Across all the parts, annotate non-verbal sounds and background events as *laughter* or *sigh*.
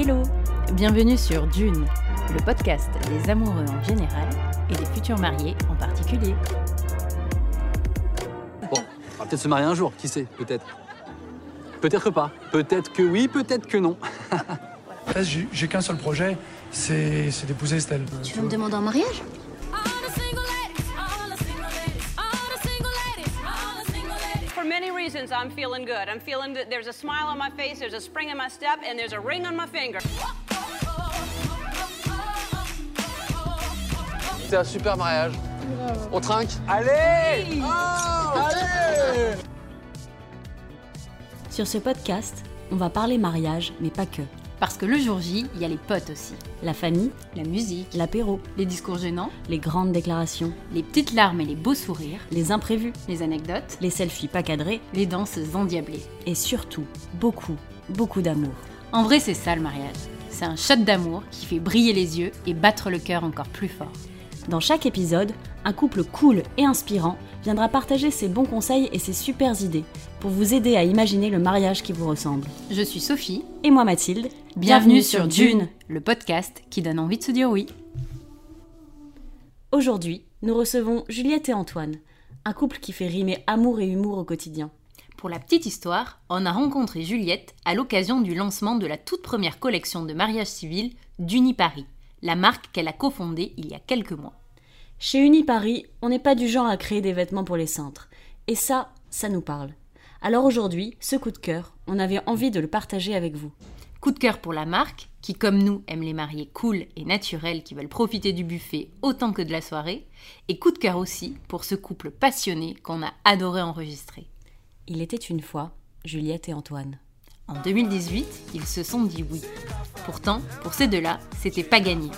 Hello Bienvenue sur Dune, le podcast des amoureux en général et des futurs mariés en particulier. Bon, on va peut-être se marier un jour, qui sait, peut-être. Peut-être pas. Peut-être que oui, peut-être que non. *laughs* En fait, j'ai qu'un seul projet, c'est c'est d'épouser Estelle. Tu veux me demander en mariage? Reasons, I'm feeling good. I'm feeling that there's a smile on my face, there's a spring in my step, and there's a ring on my finger. C'est un super mariage. On trinque Allez Allez Sur ce podcast, on va parler mariage, mais pas que. Parce que le jour J, il y a les potes aussi. La famille, la musique, l'apéro, les discours gênants, les grandes déclarations, les petites larmes et les beaux sourires, les imprévus, les anecdotes, les selfies pas cadrés, les danses endiablées. Et surtout, beaucoup, beaucoup d'amour. En vrai, c'est ça le mariage. C'est un shot d'amour qui fait briller les yeux et battre le cœur encore plus fort. Dans chaque épisode, un couple cool et inspirant viendra partager ses bons conseils et ses super idées pour vous aider à imaginer le mariage qui vous ressemble. Je suis Sophie et moi Mathilde. Bienvenue, sur Dune, le podcast qui donne envie de se dire oui. Aujourd'hui, nous recevons Juliette et Antoine, un couple qui fait rimer amour et humour au quotidien. Pour la petite histoire, on a rencontré Juliette à l'occasion du lancement de la toute première collection de mariage civil d'Uniparis, la marque qu'elle a cofondée il y a quelques mois. Chez Uniparis, on n'est pas du genre à créer des vêtements pour les cintres. Et ça, ça nous parle. Alors aujourd'hui, ce coup de cœur, on avait envie de le partager avec vous. Coup de cœur pour la marque, qui comme nous aime les mariés cool et naturels qui veulent profiter du buffet autant que de la soirée. Et coup de cœur aussi pour ce couple passionné qu'on a adoré enregistrer. Il était une fois Juliette et Antoine. En 2018, ils se sont dit oui. Pourtant, pour ces deux-là, c'était pas gagné.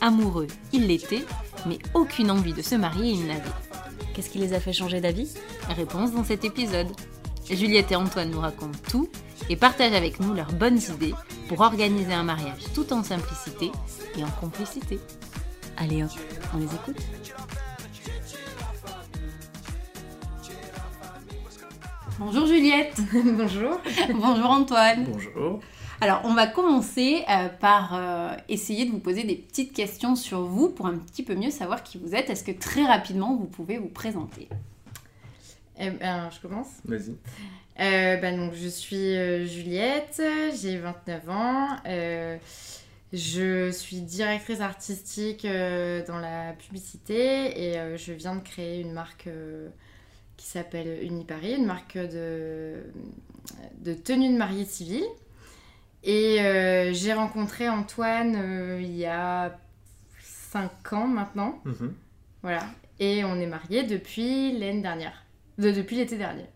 Amoureux, ils l'étaient, mais aucune envie de se marier ils n'avaient. Qu'est-ce qui les a fait changer d'avis? Réponse dans cet épisode. Juliette et Antoine nous racontent tout et partagent avec nous leurs bonnes idées pour organiser un mariage tout en simplicité et en complicité. Allez hop, on les écoute Bonjour Juliette *laughs* Bonjour. Bonjour Antoine Bonjour. Alors, on va commencer euh, par euh, essayer de vous poser des petites questions sur vous pour un petit peu mieux savoir qui vous êtes. Est-ce que très rapidement, vous pouvez vous présenter? Eh ben, je commence. Vas-y. Euh, ben, donc, je suis euh, Juliette, j'ai 29 ans. euh, je suis directrice artistique euh, dans la publicité et je viens de créer une marque qui s'appelle Uniparis, une marque de, de tenue de mariée civile. Et j'ai rencontré Antoine il y a 5 ans maintenant. Mhm. Voilà. Et on est mariés depuis l'année dernière. De- depuis l'été dernier.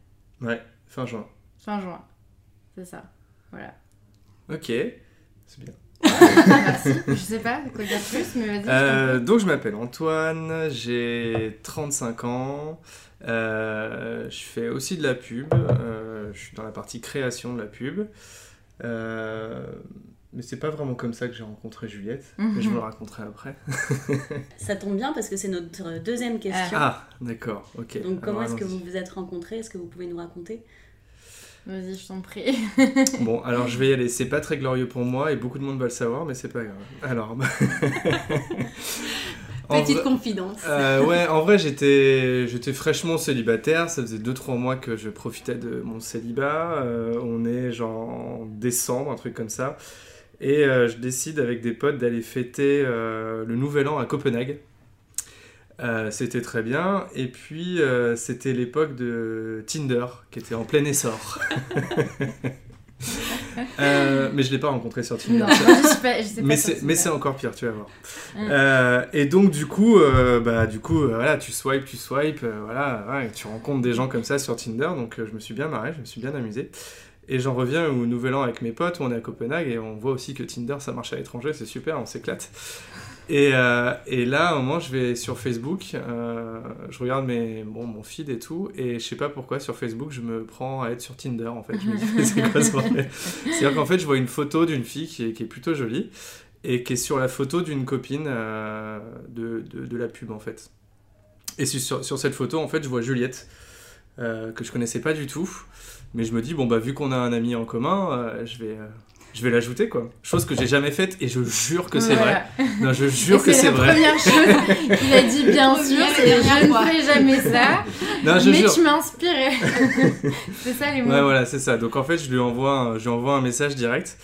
Ouais, fin juin. Fin juin. C'est ça. Voilà. Ok, c'est bien. Merci. Je sais pas quoi dire plus, mais vas-y. Euh, donc je m'appelle Antoine, j'ai 35 ans, euh, je fais aussi de la pub, euh, je suis dans la partie création de la pub. Mais c'est pas vraiment comme ça que j'ai rencontré Juliette, mais je vous le raconterai après. *laughs* Ça tombe bien parce que c'est notre deuxième question. Ah, d'accord, ok. Donc comment est-ce que vous vous êtes rencontrés? Est-ce que vous pouvez nous raconter? Vas-y, je t'en prie. *laughs* Bon, alors je vais y aller. C'est pas très glorieux pour moi et beaucoup de monde va le savoir, mais c'est pas grave. Alors. *laughs* En Petite confidence. Euh, ouais, en vrai, j'étais, j'étais fraîchement célibataire. Ça faisait 2-3 mois que je profitais de mon célibat. Euh, on est genre en décembre, un truc comme ça. Et euh, je décide avec des potes d'aller fêter euh, le nouvel an à Copenhague. Euh, c'était très bien. Et puis, euh, c'était l'époque de Tinder, qui était en plein essor. *laughs* Euh, mais je l'ai pas rencontré sur Tinder. Non, je sais pas, je sais pas Mais c'est, Tinder. mais c'est encore pire, tu vas voir. Mm. Et donc du coup, bah du coup, voilà, tu swipes, tu swipes, voilà, ouais, tu rencontres des gens comme ça sur Tinder. Donc je me suis bien marré, je me suis bien amusé. Et j'en reviens au Nouvel An avec mes potes, où on est à Copenhague et on voit aussi que Tinder ça marche à l'étranger, c'est super, on s'éclate. Et, euh, là, à moment, je vais sur Facebook, euh, je regarde mes, bon, mon feed et tout, et je sais pas pourquoi sur Facebook, je me prends à être sur Tinder en fait. Je me dis, *laughs* c'est quoi ce C'est-à-dire qu'en fait, je vois une photo d'une fille qui est, plutôt jolie et qui est sur la photo d'une copine euh, de, de, de la pub en fait. Et sur, sur cette photo, en fait, je vois Juliette, que je connaissais pas du tout. Mais je me dis, bon, bah, vu qu'on a un ami en commun, euh, je, vais, euh, je vais l'ajouter quoi. Chose que j'ai jamais faite et je jure que c'est Voilà. vrai. Non, je jure Et que c'est la vrai. première chose qu'il a dit, bien sûr, c'est je ne ferai jamais *laughs* ça. Non, je mais jure. tu m'as inspiré. *laughs* c'est ça les mots. Ouais, voilà, c'est ça. Donc en fait, je lui envoie un, je lui envoie un message direct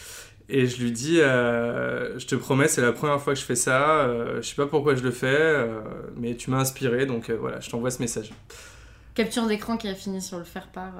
et je lui dis euh, Je te promets, c'est la première fois que je fais ça. euh, je sais pas pourquoi je le fais, euh, mais tu m'as inspiré, donc euh, voilà, je t'envoie ce message. Capture d'écran qui a fini sur le faire-part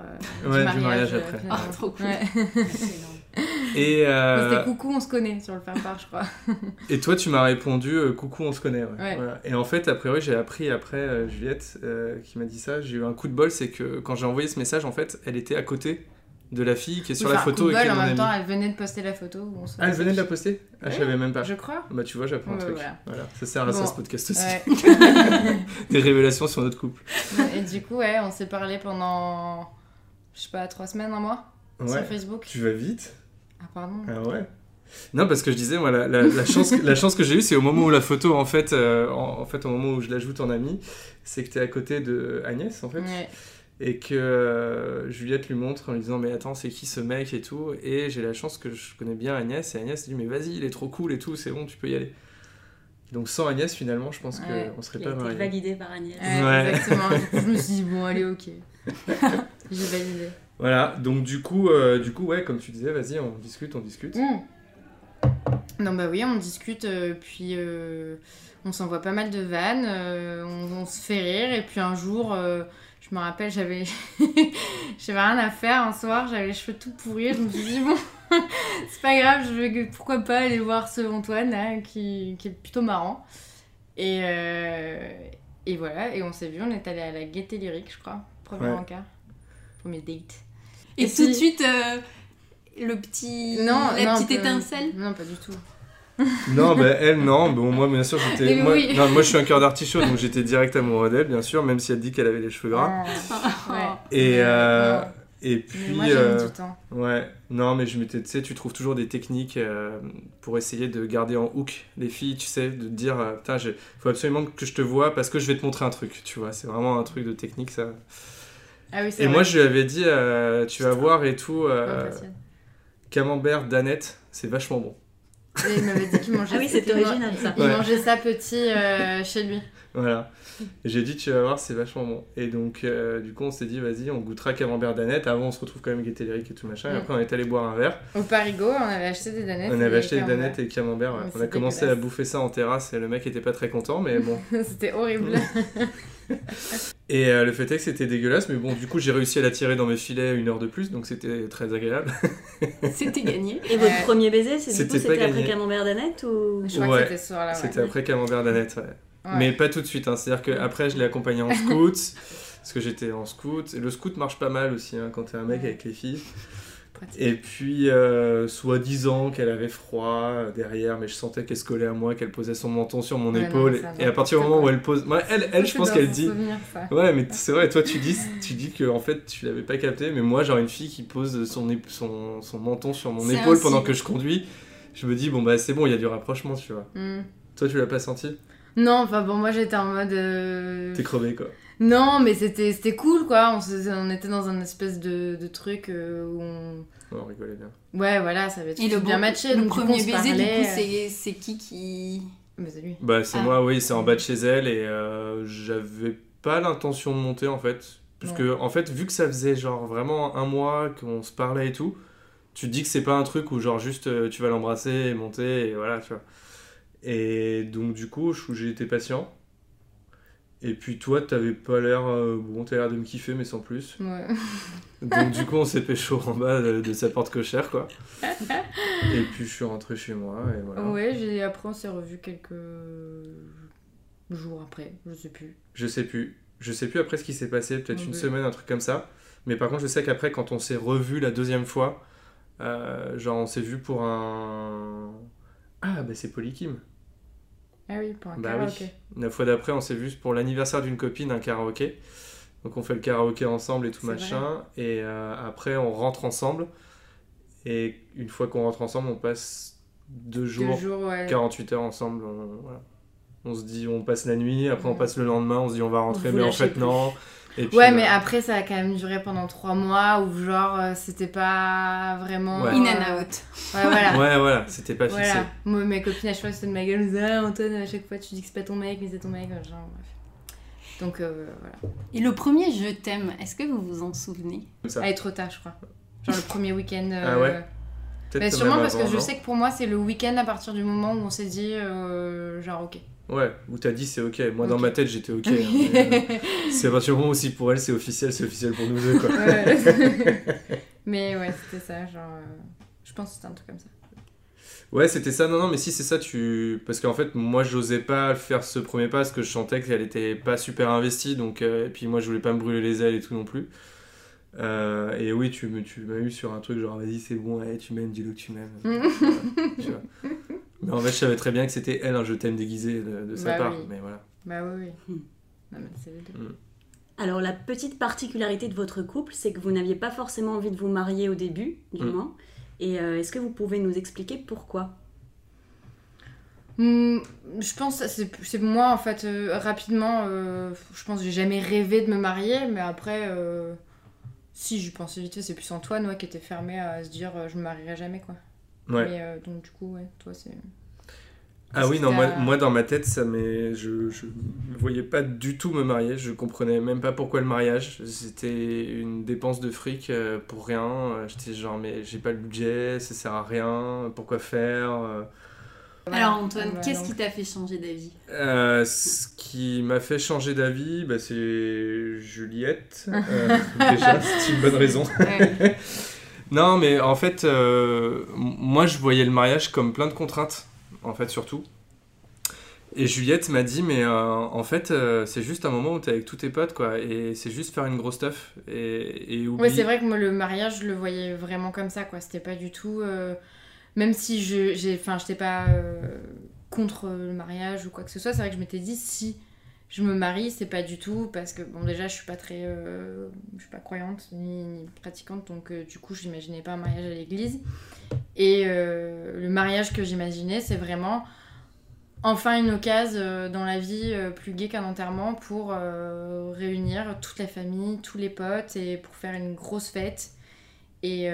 euh, Ouais, du du mariage. euh, après. Ah, trop cool. Ouais. *laughs* Et, euh, C'était coucou, on se connaît sur le faire-part, je crois. *laughs* et toi, tu m'as répondu euh, Coucou, on se connaît. ouais. Ouais. Voilà. Et en fait, a priori, j'ai appris après euh, Juliette euh, qui m'a dit ça. J'ai eu un coup de bol, c'est que quand j'ai envoyé ce message, en fait, elle était à côté de la fille qui est sur Oui, la photo coup et qui est mon en même amie. temps, elle venait de poster la photo. Où on se Ah, elle venait de la poster Ah, je savais même pas. Je crois. Bah tu vois, j'apprends un truc. voilà. Voilà. Ça sert à ça Bon. ce podcast aussi. Ouais. *laughs* Des révélations sur notre couple. Et du coup, ouais, on s'est parlé pendant, je sais pas, trois semaines, un mois sur. Facebook. Tu vas vite Ah, pardon. Ah ouais Non, parce que je disais, moi, la, la- la chance, la chance que j'ai eue, c'est au moment où la photo, en fait, euh, en, en fait, au moment où je l'ajoute en ami, c'est que tu es à côté de Agnès, en fait, Ouais. Et que euh, Juliette lui montre en lui disant, mais attends, c'est qui ce mec et tout, et j'ai la chance que je connais bien Agnès, et Agnès dit, mais vas-y, il est trop cool et tout, c'est bon, tu peux y aller. Donc sans Agnès, finalement, je pense Ouais. qu'on serait Il pas mariés. validé par Agnès. Ouais, Ouais. exactement. *laughs* Je me suis dit, bon, allez, ok. *laughs* J'ai validé. Voilà, donc du coup, euh, du coup, ouais, comme tu disais, vas-y, on discute, on discute. Mm. Non, bah oui, on discute, euh, puis euh, on s'envoie pas mal de vannes, euh, on, on se fait rire, et puis un jour, euh, je me rappelle, j'avais *laughs* j'avais rien à faire un soir, j'avais les cheveux tout pourris, je me suis dit, bon, *laughs* c'est pas grave, je vais, pourquoi pas aller voir ce Antoine là, qui, qui est plutôt marrant. Et, euh, et voilà, et on s'est vu, on est allé à la Gaieté Lyrique, je crois, premier Ouais. encart, premier date. Et, Et tout de suite, euh, le petit... Non, la non, petite étincelle? Non, pas du tout. Non, bah elle, non. Bon, moi, bien sûr, j'étais. Moi, oui. non, moi, je suis un cœur d'artichaut, donc j'étais direct amoureux d'elle, bien sûr, même si elle dit qu'elle avait les cheveux gras. Ah, ouais. Et, euh, et Mais puis. moi, euh, du temps. ouais, non, mais je m'étais. Tu sais, tu trouves toujours des techniques euh, pour essayer de garder en hook les filles, tu sais, de dire, euh, putain, il faut absolument que je te vois parce que je vais te montrer un truc, tu vois. C'est vraiment un truc de technique, ça. Ah oui, c'est Et vrai. moi, je lui avais dit, euh, tu vas voir et tout, euh, camembert danette, c'est vachement bon. Et il m'avait dit qu'il mangeait Ah oui, c'est qu'il original ça. Il Ouais. mangeait ça petit euh, chez lui. Voilà. J'ai dit, tu vas voir, c'est vachement bon. Et donc, euh, du coup, on s'est dit, vas-y, on goûtera camembert danette. Avant, on se retrouve quand même Lyrique et tout machin. Et Mm. après, on est allé boire un verre. Au Parigo, on avait acheté des danettes. On avait acheté des camembert. danettes et camembert. ouais. On a commencé à bouffer ça en terrasse et le mec était pas très content, mais bon. *laughs* C'était horrible. *laughs* Et euh, le fait est que c'était dégueulasse, mais bon, du coup, j'ai réussi à la tirer dans mes filets une heure de plus, donc c'était très agréable. *laughs* C'était gagné. Et votre premier baiser, c'est du C'était coup pas c'était après. Camembert d'Annette ou... Je crois Ouais. que c'était ce soir-là. ouais. C'était après camembert danette, ouais. Ouais. Mais pas tout de suite, hein. c'est-à-dire qu'après, je l'ai accompagné en scout, *laughs* parce que j'étais en scout. Et le scout marche pas mal aussi, hein, quand t'es un mec avec les filles. Pratique. Et puis, euh, soi-disant qu'elle avait froid euh, derrière, mais je sentais qu'elle se collait à moi, qu'elle posait son menton sur mon Ouais, épaule. et à partir du moment où elle pose. Ouais, elle, elle je pense qu'elle dit. souvenir. Ouais, mais *laughs* c'est vrai, toi tu dis, tu dis que en fait tu l'avais pas capté, mais moi, genre une fille qui pose son, son, son menton sur mon épaule pendant que je conduis, je me dis, bon bah c'est bon, il y a du rapprochement, tu vois. Hmm. Toi tu l'as pas senti? Non, enfin bon, moi j'étais en mode. euh, T'es crevé quoi. Non, mais c'était c'était cool quoi. On, se- on était dans un espèce de, de truc euh, où on. Ouais, on rigolait bien. Ouais, voilà, ça avait le, bien bon- matché. le donc, premier se baiser, du coup, euh, c'est c'est qui qui... Mais c'est lui. Bah c'est Ah. moi, oui, c'est en bas de chez elle et euh, j'avais pas l'intention de monter en fait. Parce Non. que en fait, vu que ça faisait genre vraiment un mois qu'on se parlait et tout, tu te dis que c'est pas un truc où genre juste tu vas l'embrasser et monter et voilà, tu vois. Et donc du coup, j'ai été patient. Et puis toi, t'avais pas l'air... euh, bon, t'as l'air de me kiffer, mais sans plus. Ouais. *laughs* Donc du coup, on s'est pécho en bas de, de sa porte cochère, quoi. *laughs* Et puis je suis rentré chez moi et voilà. Ouais, j'ai après on s'est revu quelques jours après, je sais plus. Je sais plus. Je sais plus après ce qui s'est passé, peut-être une semaine, un truc comme ça. Mais par contre, je sais qu'après, quand on s'est revu la deuxième fois, euh, genre on s'est vu pour un. Ah, bah c'est Polykim. Ah oui, pour un Bah karaoké. oui. La fois d'après, on s'est vu pour l'anniversaire d'une copine, un karaoké. Donc on fait le karaoké ensemble et tout machin. Et euh, après, on rentre ensemble. Et une fois qu'on rentre ensemble, on passe deux Deux jours, jours, ouais. 48 heures ensemble. On, voilà. on se dit, on passe la nuit. Après, on passe le lendemain. On se dit, on va rentrer. Mais en fait, plus. non. Et puis, Ouais, euh, mais après, ça a quand même duré pendant trois mois où, genre, euh, c'était pas vraiment. Ouais. In and out. Ouais, voilà. Ouais, voilà, c'était pas fixé. Voilà. Moi, mes copines, à chaque fois, c'était de ma gueule. Ah, Antoine, à chaque fois, tu dis que c'est pas ton mec, mais c'est ton mec. Genre, bref. Donc, euh, voilà. Et le premier Je t'aime, est-ce que vous vous en souvenez? Ça. Ah, et trop tard, je crois. Genre le premier week-end. euh, Ah ouais que sûrement parce que je sais que pour moi, c'est le week-end à partir du moment où on s'est dit, euh, genre, ok. Ouais, où t'as dit c'est ok. Moi, dans ma tête, j'étais ok. hein, *laughs* euh, c'est à partir du moment où si pour elle c'est officiel, c'est officiel pour nous deux, quoi. Ouais. *laughs* mais ouais, c'était ça, genre. euh, Je pense que c'était un truc comme ça. Ouais, c'était ça. Non, non, mais si, c'est ça. Tu... Parce qu'en fait, moi, j'osais pas faire ce premier pas parce que je sentais qu'elle était pas super investie. Donc, euh, et puis moi, je voulais pas me brûler les ailes et tout non plus. Euh, et oui, tu, tu m'as eu sur un truc genre, vas-y, c'est bon, allez, tu m'aimes, dis-le que tu m'aimes. *laughs* Tu vois. Mais en fait, je savais très bien que c'était elle, un je t'aime déguisé de, de sa Bah part. oui. Mais voilà. Bah oui, oui. Hmm. Non, mais c'est les deux. Alors la petite particularité de votre couple, c'est que vous n'aviez pas forcément envie de vous marier au début, du Mm. moins. Et euh, est-ce que vous pouvez nous expliquer pourquoi? Hmm, je pense que c'est c'est moi en fait euh, rapidement euh, je pense que j'ai jamais rêvé de me marier mais après euh, si j'y pensais vite fait c'est plus Antoine ouais, qui était fermé à se dire euh, je me marierai jamais quoi Ouais. mais euh, donc du coup ouais toi c'est Ah oui, non, moi, moi dans ma tête, ça m'est. Je, je me voyais pas du tout me marier. Je comprenais même pas pourquoi le mariage. C'était une dépense de fric euh, pour rien. J'étais genre, mais j'ai pas le budget, ça sert à rien, pourquoi faire euh. Alors Antoine, Ouais, qu'est-ce donc- qui t'a fait changer d'avis? Euh, Ce qui m'a fait changer d'avis, bah, c'est Juliette. Euh, *laughs* déjà, c'est une bonne raison. Ouais. Non, mais en fait, euh, moi je voyais le mariage comme plein de contraintes, en fait, surtout. Et Juliette m'a dit, mais euh, en fait, euh, c'est juste un moment où t'es avec tous tes potes, quoi, et c'est juste faire une grosse stuff. Et, et Ouais, c'est vrai que moi, le mariage, je le voyais vraiment comme ça, quoi. C'était pas du tout. Même si je enfin, j'étais pas contre le mariage ou quoi que ce soit, c'est vrai que je m'étais dit si je me marie, c'est pas du tout parce que, bon, déjà, je suis pas très. euh, Je suis pas croyante ni, pratiquante, donc euh, du coup, je n'imaginais pas un mariage à l'église. Et euh, le mariage que j'imaginais, c'est vraiment enfin une occasion dans la vie plus gay qu'un enterrement pour réunir toute la famille, tous les potes et pour faire une grosse fête. Et,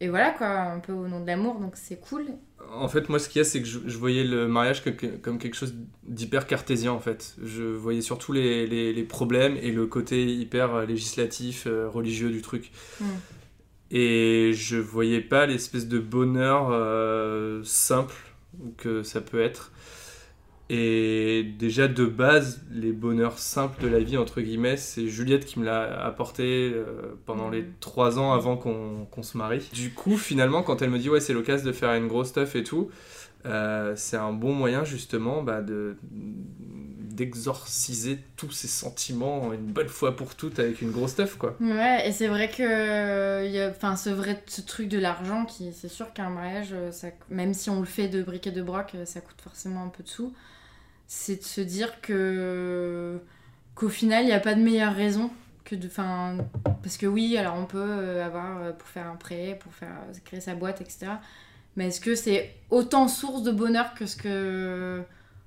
et voilà quoi, un peu au nom de l'amour, donc c'est cool. En fait, moi, ce qu'il y a, c'est que je, je voyais le mariage que- que- comme quelque chose d'hyper cartésien, en fait. Je voyais surtout les, les- les problèmes et le côté hyper euh, législatif, euh, religieux du truc. Mm. Et je voyais pas l'espèce de bonheur euh, simple que ça peut être. Et déjà, de base, les bonheurs simples de la vie, entre guillemets, c'est Juliette qui me l'a apporté euh, pendant les trois ans avant qu'on qu'on se marie. Du coup, finalement, quand elle me dit, ouais, c'est l'occasion de faire une grosse stuff et tout, euh, c'est un bon moyen, justement, bah, de d'exorciser tous ces sentiments une bonne fois pour toutes avec une grosse stuff, quoi. Ouais, et c'est vrai que il y a, ce vrai ce truc de l'argent, qui c'est sûr qu'un mariage, euh, ça, même si on le fait de briques et de broc, ça coûte forcément un peu de sous. C'est de se dire que qu'au final, il n'y a pas de meilleure raison que de, enfin, parce que oui, alors on peut euh, avoir euh, pour faire un prêt, pour faire euh, créer sa boîte, etc. Mais est-ce que c'est autant source de bonheur que ce que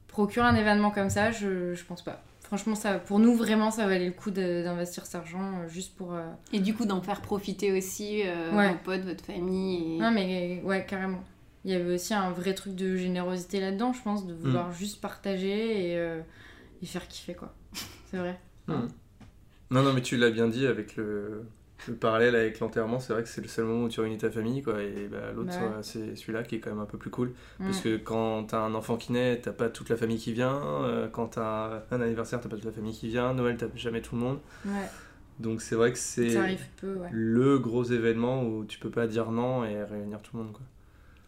procure un événement comme ça? Je, je pense pas. Franchement, ça, pour nous, vraiment, ça valait le coup d'investir cet argent juste pour. euh, Et du coup, d'en faire profiter aussi euh, Ouais. vos potes, votre famille. Et... Non, mais ouais, carrément. Il y avait aussi un vrai truc de générosité là-dedans, je pense, de vouloir juste partager et, euh, et faire kiffer, quoi. *laughs* C'est vrai. Non, non, mais tu l'as bien dit avec le, le parallèle avec l'enterrement, c'est vrai que c'est le seul moment où tu réunis ta famille, quoi, et bah, l'autre, Bah ouais. euh, c'est celui-là qui est quand même un peu plus cool. Mm. Parce que quand t'as un enfant qui naît, t'as pas toute la famille qui vient, euh, quand t'as un anniversaire, t'as pas toute la famille qui vient, Noël, t'as jamais tout le monde. Ouais, Donc c'est vrai que c'est ouais. le gros événement où tu peux pas dire non et réunir tout le monde, quoi.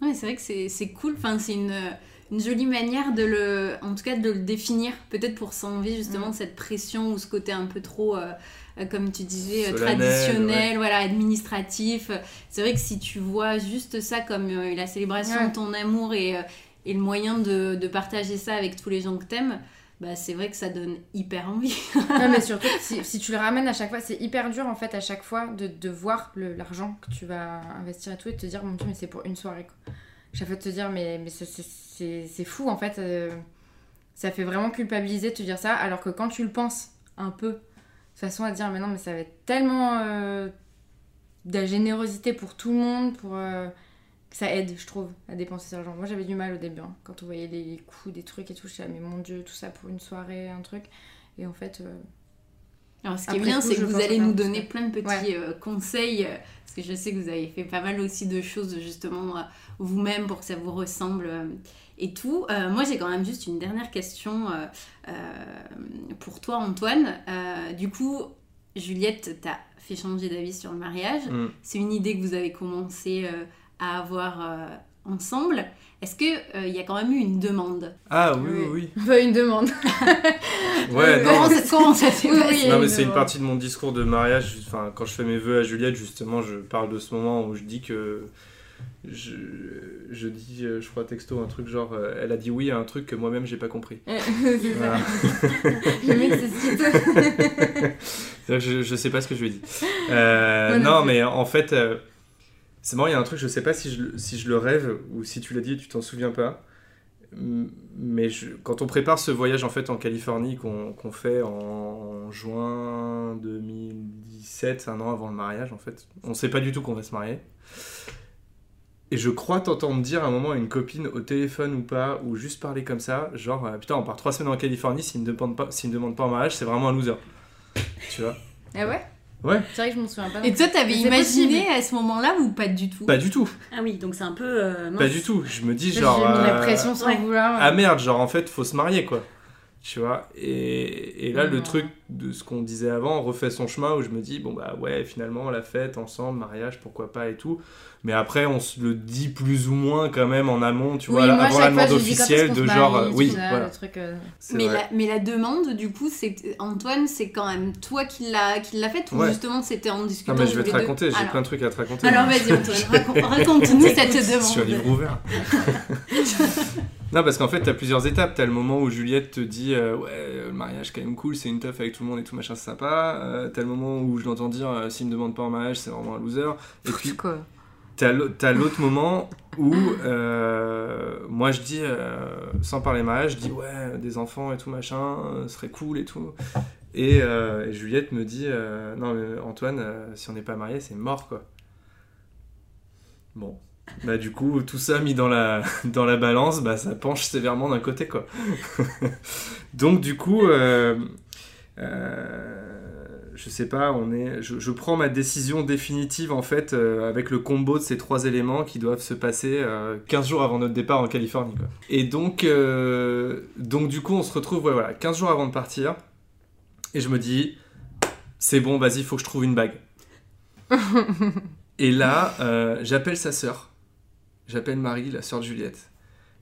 Ouais, c'est vrai que c'est cool. Enfin, c'est une, une jolie manière de le, en tout cas, de le définir. Peut-être pour s'enlever justement Mm. de cette pression ou ce côté un peu trop, euh, euh, comme tu disais, euh, Solennel, traditionnel, voilà, administratif. C'est vrai que si tu vois juste ça comme euh, la célébration Ouais. de ton amour et, et le moyen de, de partager ça avec tous les gens que t'aimes, bah, c'est vrai que ça donne hyper envie. Non, mais *laughs* surtout, si, si tu le ramènes à chaque fois, c'est hyper dur, en fait, à chaque fois, de, de voir l'argent que tu vas investir et tout, et de te dire, mon dieu, mais c'est pour une soirée, quoi. Chaque fois de te dire, mais, mais c'est- fou, en fait. euh, ça fait vraiment culpabiliser de te dire ça, alors que quand tu le penses un peu façon à dire, mais non, mais ça va être tellement euh, de la générosité pour tout le monde, pour euh, que ça aide, je trouve, à dépenser cet argent. Moi, j'avais du mal au début, hein, quand on voyait les coûts des trucs et tout, je disais, mais mon dieu, tout ça pour une soirée, un truc. Et en fait. euh, Alors, ce qui est bien, c'est que vous allez nous donner ça. plein de petits Ouais. euh, conseils, euh, parce que je sais que vous avez fait pas mal aussi de choses justement euh, vous-même pour que ça vous ressemble euh, et tout. Euh, moi, j'ai quand même juste une dernière question euh, euh, pour toi, Antoine. Euh, du coup, Juliette t'a fait changer d'avis sur le mariage. Mm. C'est une idée que vous avez commencé euh, à avoir euh, ensemble. Est-ce qu'il y a quand même eu une demande? Ah oui, oui, oui. Pas une demande. *laughs* Ouais, Comment non. ça, comment ça s'est passé. Non, mais c'est une partie de mon discours de mariage. Enfin, quand je fais mes vœux à Juliette, justement, je parle de ce moment où je dis que. Je, je dis, euh, je crois, texto, un truc genre. euh, elle a dit oui à un truc que moi-même j'ai pas compris. *laughs* c'est ça. Voilà. *laughs* Le mec, c'est ce qu'il te- C'est-à-dire que je, je sais pas ce que je lui ai dit. Euh, non mais en fait, euh, c'est marrant, il y a un truc, je sais pas si je, si je le rêve ou si tu l'as dit et tu t'en souviens pas. Mais quand on prépare ce voyage en fait en Californie qu'on qu'on fait en juin 2017, un an avant le mariage en fait, on sait pas du tout qu'on va se marier. Et je crois t'entendre dire à un moment à une copine au téléphone ou pas, ou juste parler comme ça, genre euh, putain on part trois semaines en Californie, s'il me demande pas, s'il demande pas en mariage, c'est vraiment un loser. Tu vois? Ah ouais? Ouais. C'est vrai que je m'en souviens pas. Et toi, t'avais imaginé possible. à ce moment-là ou pas du tout? Pas du tout, Ah oui, donc c'est un peu. euh, pas du tout. Je me dis J'ai genre. mis la euh, pression sans ouais. vouloir. Ah merde, genre en fait, faut se marier quoi. Tu vois Et, et là, le truc de ce qu'on disait avant refait son chemin où je me dis, bon bah ouais, finalement, la fête ensemble, mariage, pourquoi pas et tout. Mais après, on se le dit plus ou moins quand même en amont, tu vois, moi, avant la demande officielle de genre, marie, euh, oui, ça, voilà. le truc, euh, mais la, mais la demande, du coup, c'est Antoine, c'est quand même toi qui l'a qui l'a faite ou Ouais. justement c'était en discutant Non, mais je vais te raconter, j'ai plein de trucs à te raconter. Alors vas-y Antoine, racon- raconte-nous *laughs* cette Je suis un demande. livre ouvert. *laughs* non, parce qu'en fait, t'as plusieurs étapes. T'as le moment où Juliette te dit euh, Ouais, le mariage, quand même cool, c'est une teuf avec tout le monde et tout, machin, c'est sympa. Euh, t'as le moment où je l'entends dire euh, S'il me demande pas en mariage, c'est vraiment un loser. Et puis, t'as l'au- t'as l'autre moment où euh, moi je dis, sans parler mariage, je dis Ouais, des enfants et tout, machin, ce serait cool et tout. Et, et Juliette me dit Non, mais Antoine, si on n'est pas marié, c'est mort, quoi. Bon. Bah du coup, tout ça mis dans la, dans la balance, bah ça penche sévèrement d'un côté, quoi. *laughs* Donc du coup, euh, euh, je sais pas, on est, je, je prends ma décision définitive en fait euh, avec le combo de ces trois éléments qui doivent se passer euh, 15 jours avant notre départ en Californie. Quoi. Et donc, donc du coup, on se retrouve ouais, voilà, 15 jours avant de partir et je me dis, c'est bon, vas-y, faut que je trouve une bague. *laughs* et là, j'appelle sa sœur. J'appelle Marie, la sœur de Juliette.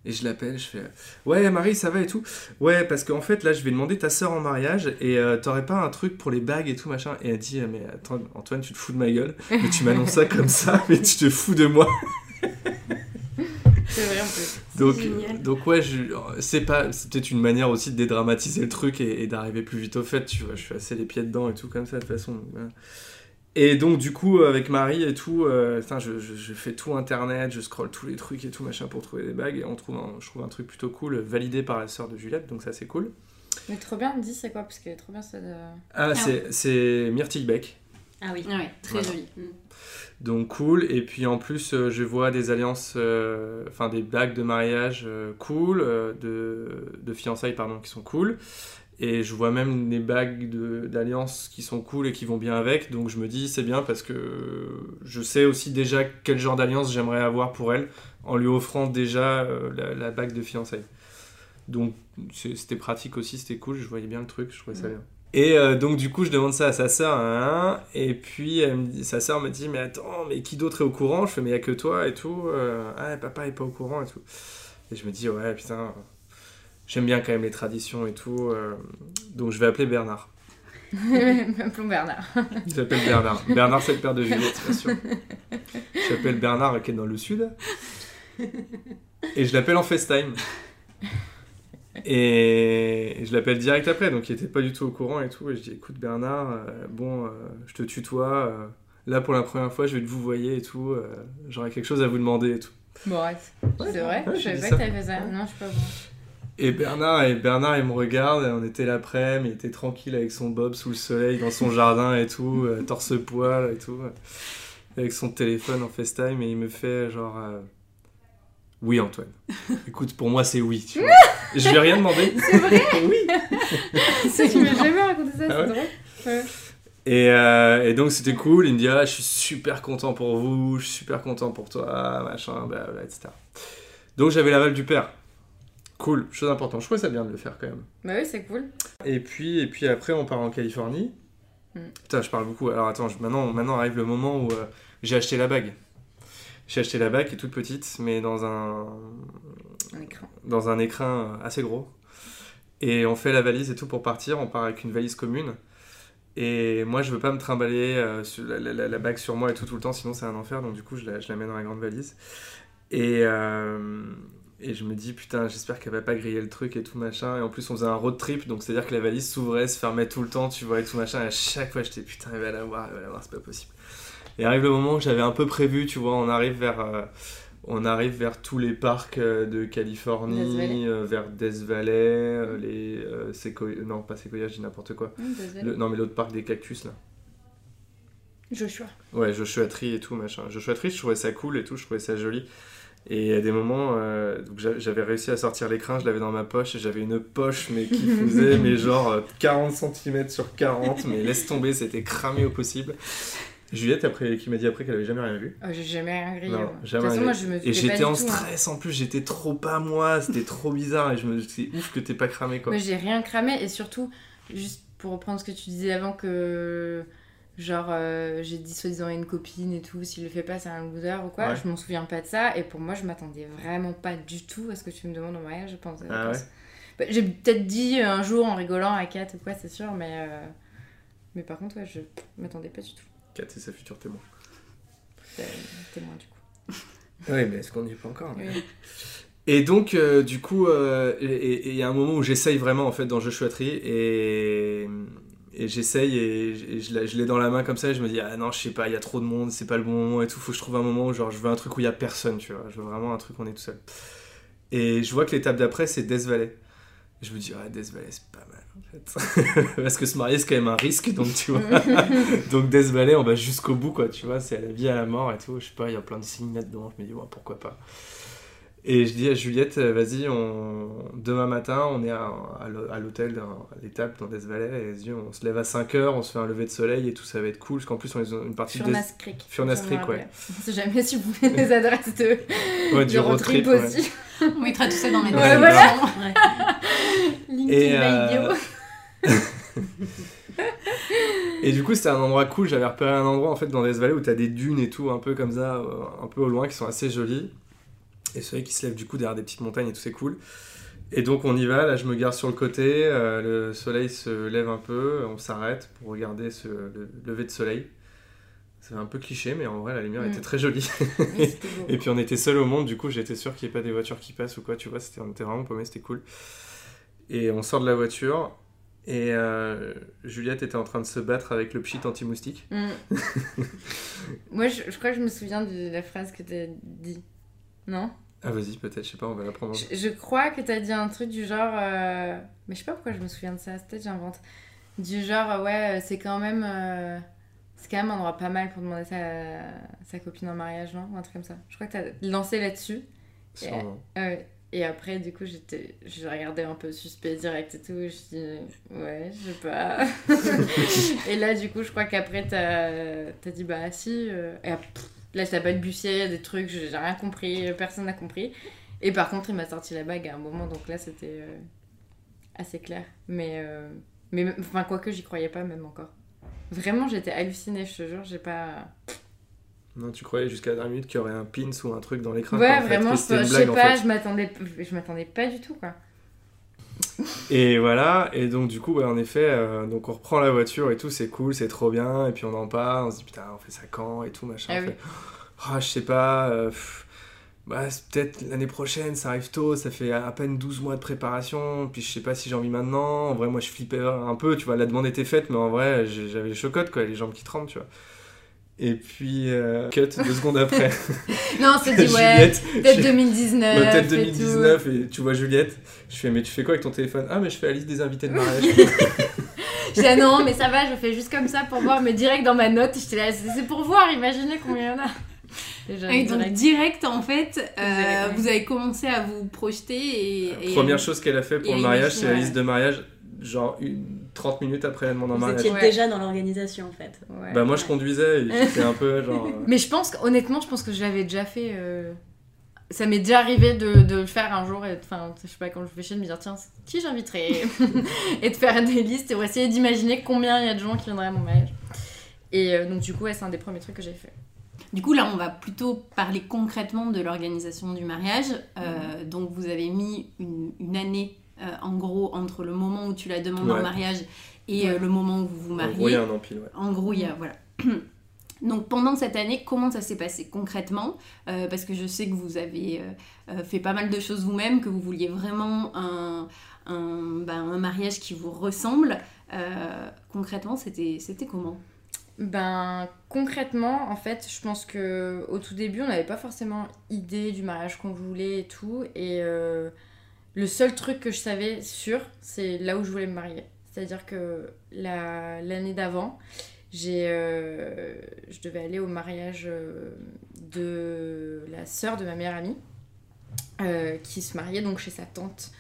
Et je l'appelle, je fais Ouais, Marie, ça va et tout? Ouais, parce qu'en fait, là, je vais demander ta sœur en mariage et euh, t'aurais pas un truc pour les bagues et tout machin? Et elle dit euh, Mais attends, Antoine, tu te fous de ma gueule Mais tu m'annonces ça comme ça, mais tu te fous de moi C'est vrai peu. donc, génial. donc ouais, je- c'est pas, c'est peut-être une manière aussi de dédramatiser le truc et, et d'arriver plus vite au fait, tu vois? Je suis assez les pieds dedans et tout comme ça de toute façon. voilà. Et donc du coup avec Marie et tout, euh, je, je- je fais tout internet, je scrolle tous les trucs et tout machin pour trouver des bagues et on trouve un, je trouve un truc plutôt cool, validé par la sœur de Juliette, donc ça c'est cool. Mais trop bien, dis c'est quoi? Parce que trop bien ça de. Ah, c'est, c'est Myrtille Beck. Ah oui. Ouais, très Voilà. joli. Donc cool, et puis en plus euh, je vois des alliances, euh, enfin des bagues de mariage euh, cool, euh, de, de fiançailles pardon, qui sont cool, et je vois même des bagues d'alliance qui sont cool et qui vont bien avec, donc je me dis c'est bien parce que je sais aussi déjà quel genre d'alliance j'aimerais avoir pour elle, en lui offrant déjà euh, la, la bague de fiançailles. Donc c'était pratique aussi, c'était cool, je voyais bien le truc, je trouvais ça bien. Et euh, donc du coup je demande ça à sa sœur, hein, et puis elle me dit- sa sœur me dit mais attends mais qui d'autre est au courant? Je fais mais il y a que toi et tout. euh, ah papa est pas au courant et tout. Et je me dis ouais putain j'aime bien quand même les traditions et tout. euh, donc je vais appeler Bernard. *laughs* Appelons Bernard. J'appelle Bernard. Bernard c'est le père de Juliette bien sûr. J'appelle Bernard qui est dans le sud. Et je l'appelle en FaceTime. Et je l'appelle direct après, donc il était pas du tout au courant et tout. Et je dis écoute Bernard, euh, bon, euh, je te tutoie. euh, là pour la première fois, je vais te vous voyer et tout. euh, J'aurais quelque chose à vous demander et tout. Bon, arrête. C'est vrai ouais, Je savais pas que t'avais fait ça. Non, je suis pas bon. Et Bernard, et Bernard, il me regarde, on était l'après-midi, il était tranquille avec son bob sous le soleil dans son jardin et tout, euh, torse-poil et tout, euh, avec son téléphone en FaceTime, et il me fait genre. euh, oui, Antoine. *laughs* Écoute, pour moi, c'est oui. Tu vois. Je lui ai rien demandé. *laughs* C'est vrai *laughs* Oui. Ça, tu m'as jamais raconté ça, Ah c'est ouais drôle. Ouais. Et, euh, et donc c'était cool, il me dit ah, je suis super content pour vous, je suis super content pour toi, machin, blablabla, etc. Donc j'avais l'aval du père. Cool, chose importante, je trouvais ça bien de le faire quand même. Bah oui, c'est cool. Et puis, et puis après on part en Californie. Mm. Putain, je parle beaucoup. Alors attends, je- maintenant, maintenant arrive le moment où euh, j'ai acheté la bague. J'ai acheté la bague qui est toute petite, mais dans un, Un écran. dans un écrin euh, assez gros. Et on fait la valise et tout pour partir. On part avec une valise commune. Et moi, je veux pas me trimballer euh, la, la- la- la bague sur moi et tout tout le temps, sinon c'est un enfer. Donc du coup, je la, je la mets dans la grande valise. Et, euh, et je me dis, putain, j'espère qu'elle va pas griller le truc et tout machin. Et en plus, on faisait un road trip, donc c'est-à-dire que la valise s'ouvrait, se fermait tout le temps, tu vois, et tout machin. Et à chaque fois, j'étais, putain, elle va l'avoir, elle va l'avoir, c'est pas possible. Et arrive le moment où j'avais un peu prévu, tu vois, on arrive vers... euh, on arrive vers tous les parcs euh, de Californie, euh, vers Death Valley, euh, les Sequoia, non pas Sequoia, je dis n'importe quoi. Le- non mais l'autre parc des cactus là. Joshua. Ouais, Joshua Tree et tout machin. Joshua Tree, je trouvais ça cool et tout, je trouvais ça joli. Et à des moments, euh, j'avais réussi à sortir l'écran, je l'avais dans ma poche et j'avais une poche mais qui *laughs* faisait mais genre euh, 40 cm sur 40, mais laisse tomber, c'était cramé au possible. Juliette après, qui m'a dit après qu'elle avait jamais rien vu. Oh, j'ai jamais rien grillé. Non, jamais de toute façon, rien moi, grillé. je me Et j'étais en hein. stress en plus, j'étais trop pas moi, c'était trop bizarre et je me c'est ouf que t'es pas cramé quoi. Moi, j'ai rien cramé et surtout, juste pour reprendre ce que tu disais avant, que genre euh, j'ai dit soi-disant à une copine et tout, s'il le fait pas, c'est un loser ou quoi, Ouais. je m'en souviens pas de ça et pour moi, je m'attendais vraiment pas du tout à ce que tu me demandes en mariage, je pense. Ah ouais Bah, j'ai peut-être dit un jour en rigolant à Kat ou quoi, c'est sûr, mais, euh, mais par contre, ouais, je m'attendais pas du tout. Kat et sa future témoin. C'est témoin du coup. *laughs* Oui, mais est-ce qu'on n'y est pas encore mais- Oui. Et donc, euh, du coup, euh, il y a un moment où j'essaye vraiment en fait dans Joshua Tree et, et j'essaye et, je l'ai- je l'ai dans la main comme ça et je me dis, ah non, je sais pas, il y a trop de monde, c'est pas le bon moment et tout, faut que je trouve un moment où genre je veux un truc où il y a personne, tu vois, je veux vraiment un truc où on est tout seul. Et je vois que l'étape d'après c'est Death Valley. Je me dis, ah, Death Valley c'est pas mal en fait. *laughs* Parce que se marier c'est quand même un risque, donc tu vois. *laughs* donc Death Valley on va jusqu'au bout quoi, tu vois, c'est à la vie, à la mort et tout, je sais pas, il y a plein de signes là-dedans, je me dis, ouais, pourquoi pas. Et je dis à Juliette, euh, vas-y, on... demain matin, on est à, à l'hô- à l'hôtel, dans- à l'étape dans Death Valley, et on se lève à 5h, on se fait un lever de soleil et tout, ça va être cool, parce qu'en plus, on est une partie de... Furnace Creek. Me Creek, rappelle. ouais. On sait jamais si vous voulez les *laughs* adresses de, Ouais, de du road trip, ouais. aussi. On mettra tout ça dans les Ouais, notes. voilà. Ouais. LinkedIn Et, euh. *laughs* Et du coup, c'était un endroit cool. J'avais repéré un endroit en fait dans Death Valley où t'as des dunes et tout, un peu comme ça, euh, un peu au loin, qui sont assez jolies. Et vrai qui se lève du coup derrière des petites montagnes et tout, c'est cool. Et donc on y va. Là, je me gare sur le côté. euh, le soleil se lève un peu. On s'arrête pour regarder ce le lever de soleil. C'est un peu cliché, mais en vrai, la lumière Mm. était très jolie. Oui. *laughs* Et puis on était seul au monde, du coup j'étais sûr qu'il n'y ait pas des voitures qui passent ou quoi, tu vois, c'était, on était vraiment paumés, c'était cool. Et on sort de la voiture, et euh, Juliette était en train de se battre avec le pchit anti-moustique. Mm. *laughs* Moi, je, je crois que je me souviens de la phrase que t'as dit. Non? Ah vas-y, peut-être, je sais pas, on va la prendre. je, je crois que t'as dit un truc du genre. euh, Mais je sais pas pourquoi je me souviens de ça, peut-être j'invente. Du genre, euh, ouais, euh, c'est quand même. euh, C'est quand même un endroit pas mal pour demander à sa copine en mariage, non? Ou un truc comme ça. Je crois que t'as lancé là-dessus. Sûrement. Euh, et après, du coup, j'étais, je regardais un peu suspect direct et tout. Je dis, ouais, je sais pas. *laughs* et là, du coup, je crois qu'après, t'as, t'as dit, bah si. euh, Et après, là, t'as balbutié des trucs, j'ai rien compris, personne n'a compris. Et par contre, il m'a sorti la bague à un moment, donc là, c'était euh, assez clair. Mais, euh, mais enfin, quoique, j'y croyais pas même encore. Vraiment, j'étais hallucinée, je te jure, j'ai pas. Non, tu croyais jusqu'à la dernière minute qu'il y aurait un pins ou un truc dans l'écran Ouais, quoi, en fait, vraiment, je, je blague, sais en pas, fait. je m'attendais, je m'attendais pas du tout, quoi. *laughs* Et voilà, et donc du coup, ouais, en effet, euh, donc on reprend la voiture et tout, c'est cool, c'est trop bien, et puis on en parle, on se dit putain, on fait ça quand et tout, machin. Ah on oui. fait, Ah, je sais pas, euh, pff, bah, c'est peut-être l'année prochaine, ça arrive tôt, ça fait à peine 12 mois de préparation, puis je sais pas si j'ai envie maintenant. En vrai, moi je flippais un peu, tu vois, la demande était faite, mais en vrai, j'avais les chocottes, quoi, les jambes qui tremblent, tu vois. Et puis, euh, cut deux secondes après. *laughs* non, c'est dit, ouais, peut-être 2019. Peut-être 2019, et, tu vois Juliette. Je fais, mais tu fais quoi avec ton téléphone? Ah, mais je fais la liste des invités de mariage. *laughs* je dis, ah non, mais ça va, je fais juste comme ça pour voir, mais direct dans ma note, j'étais là, c'est pour voir, imaginez combien il y en a. Et donc direct, en fait, euh, vous avez commencé à vous projeter et... La première chose qu'elle a fait pour le mariage, c'est la liste de mariage genre une, 30 minutes après en mariage. Vous étiez déjà dans l'organisation en fait. bah moi je conduisais et j'étais un peu genre... Euh, *laughs* Mais je pense honnêtement je pense que je l'avais déjà fait... Euh, ça m'est déjà arrivé de, de, le faire un jour, et, enfin je sais pas quand je fais chier de me dire tiens qui j'inviterai *laughs* et de faire des listes et pour essayer d'imaginer combien il y a de gens qui viendraient à mon mariage. Et donc du coup ouais, c'est un des premiers trucs que j'ai fait. Du coup, là, on va plutôt parler concrètement de l'organisation du mariage. Euh, donc, vous avez mis une, année, euh, en gros, entre le moment où tu la demandes en mariage et euh, le moment où vous vous mariez. En gros, il y a un empile, ouais. En gros, il y a, voilà. *clears throat* Donc pendant cette année, comment ça s'est passé concrètement? Parce que je sais que vous avez fait pas mal de choses vous-même, que vous vouliez vraiment un, un, ben, un mariage qui vous ressemble. concrètement, c'était comment? Ben concrètement, en fait, je pense que au tout début, on n'avait pas forcément idée du mariage qu'on voulait et tout. Et euh, le seul truc que je savais sûr, c'est là où je voulais me marier. C'est-à-dire que l'année d'avant, euh, je devais aller au mariage euh, de la sœur de ma meilleure amie, qui se mariait donc chez sa tante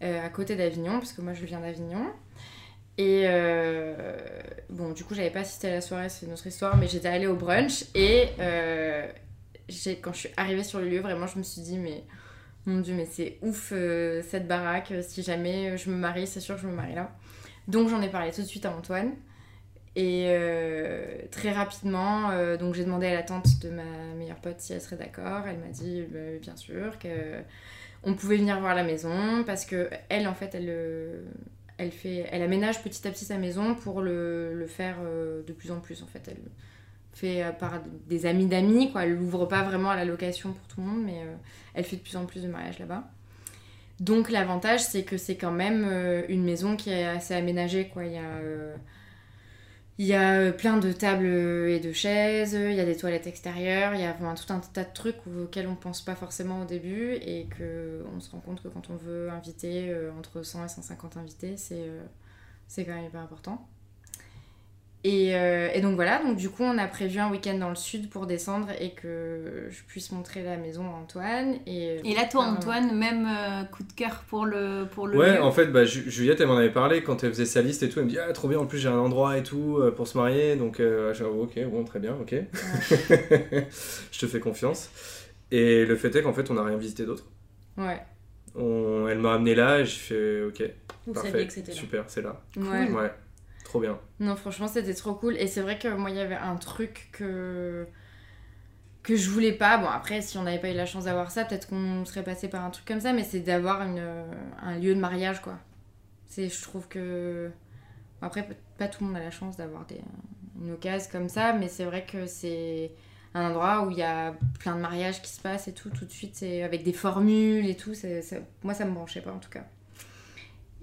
à côté d'Avignon, parce que moi je viens d'Avignon. Et euh, bon, du coup, j'avais pas assisté à la soirée, c'est une autre histoire, mais j'étais allée au brunch et euh, quand je suis arrivée sur le lieu, vraiment, je me suis dit, mais mon dieu, mais c'est ouf euh, cette baraque, si jamais je me marie, c'est sûr que je me marie là. Donc, j'en ai parlé tout de suite à Antoine. Et très rapidement, donc j'ai demandé à la tante de ma meilleure pote si elle serait d'accord. Elle m'a dit bah, bien sûr que on pouvait venir voir la maison parce que elle en fait elle elle, fait, elle aménage petit à petit sa maison pour le, le faire euh, de plus en plus en fait. Elle fait euh, par des amis d'amis, quoi. Elle l'ouvre pas vraiment à la location pour tout le monde, mais euh, elle fait de plus en plus de mariages là-bas. Donc l'avantage c'est que c'est quand même une maison qui est assez aménagée, quoi. Il y a il y a euh, plein de tables et de chaises, il y a des toilettes extérieures, il y a tout un tas de trucs auxquels on pense pas forcément au début et qu'on se rend compte que quand on veut inviter euh, entre 100 et 150 invités, euh, c'est quand même hyper important. Euh, et, donc voilà, donc du coup on a prévu un week-end dans le sud pour descendre et que je puisse montrer la maison à Antoine. Et, et là toi Antoine, même euh, coup de cœur pour le pour le Ouais, en fait bah, Juliette elle m'en avait parlé quand elle faisait sa liste et tout, elle me dit ah trop bien en plus j'ai un endroit et tout euh, pour se marier donc j'ai ok bon très bien ok. *laughs* je te fais confiance. Et le fait est qu'en fait on n'a rien visité d'autre. Ouais. elle m'a amené là et je fais ok. Vous parfait, que c'était Super, c'est là. Ouais. ouais. Bien. Non, franchement, c'était trop cool. Et c'est vrai que moi, il y avait un truc que que je voulais pas. Bon, après, si on n'avait pas eu la chance d'avoir ça, peut-être qu'on serait passé par un truc comme ça, mais c'est d'avoir un lieu de mariage, quoi. C'est, je trouve que. après, pas tout le monde a la chance d'avoir des, une occasion comme ça, mais c'est vrai que c'est un endroit où il y a plein de mariages qui se passent et tout, tout de suite, c'est avec des formules et tout. C'est, moi, ça me branchait pas en tout cas.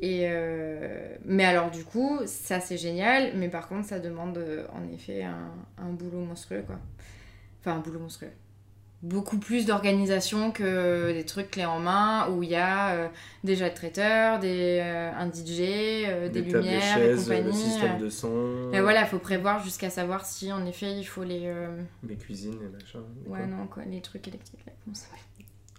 Et euh, Mais alors du coup, ça c'est génial, mais par contre ça demande euh, en effet un, un, boulot monstrueux quoi. Enfin un boulot monstrueux. Beaucoup plus d'organisation que des trucs clés en main où il y a euh, déjà de traiteurs, des, un DJ, des, lumières et compagnie. système de son. Et voilà, il faut prévoir jusqu'à savoir si en effet il faut les... Les cuisines et machin. Ouais non, quoi, les trucs électriques là, comment ça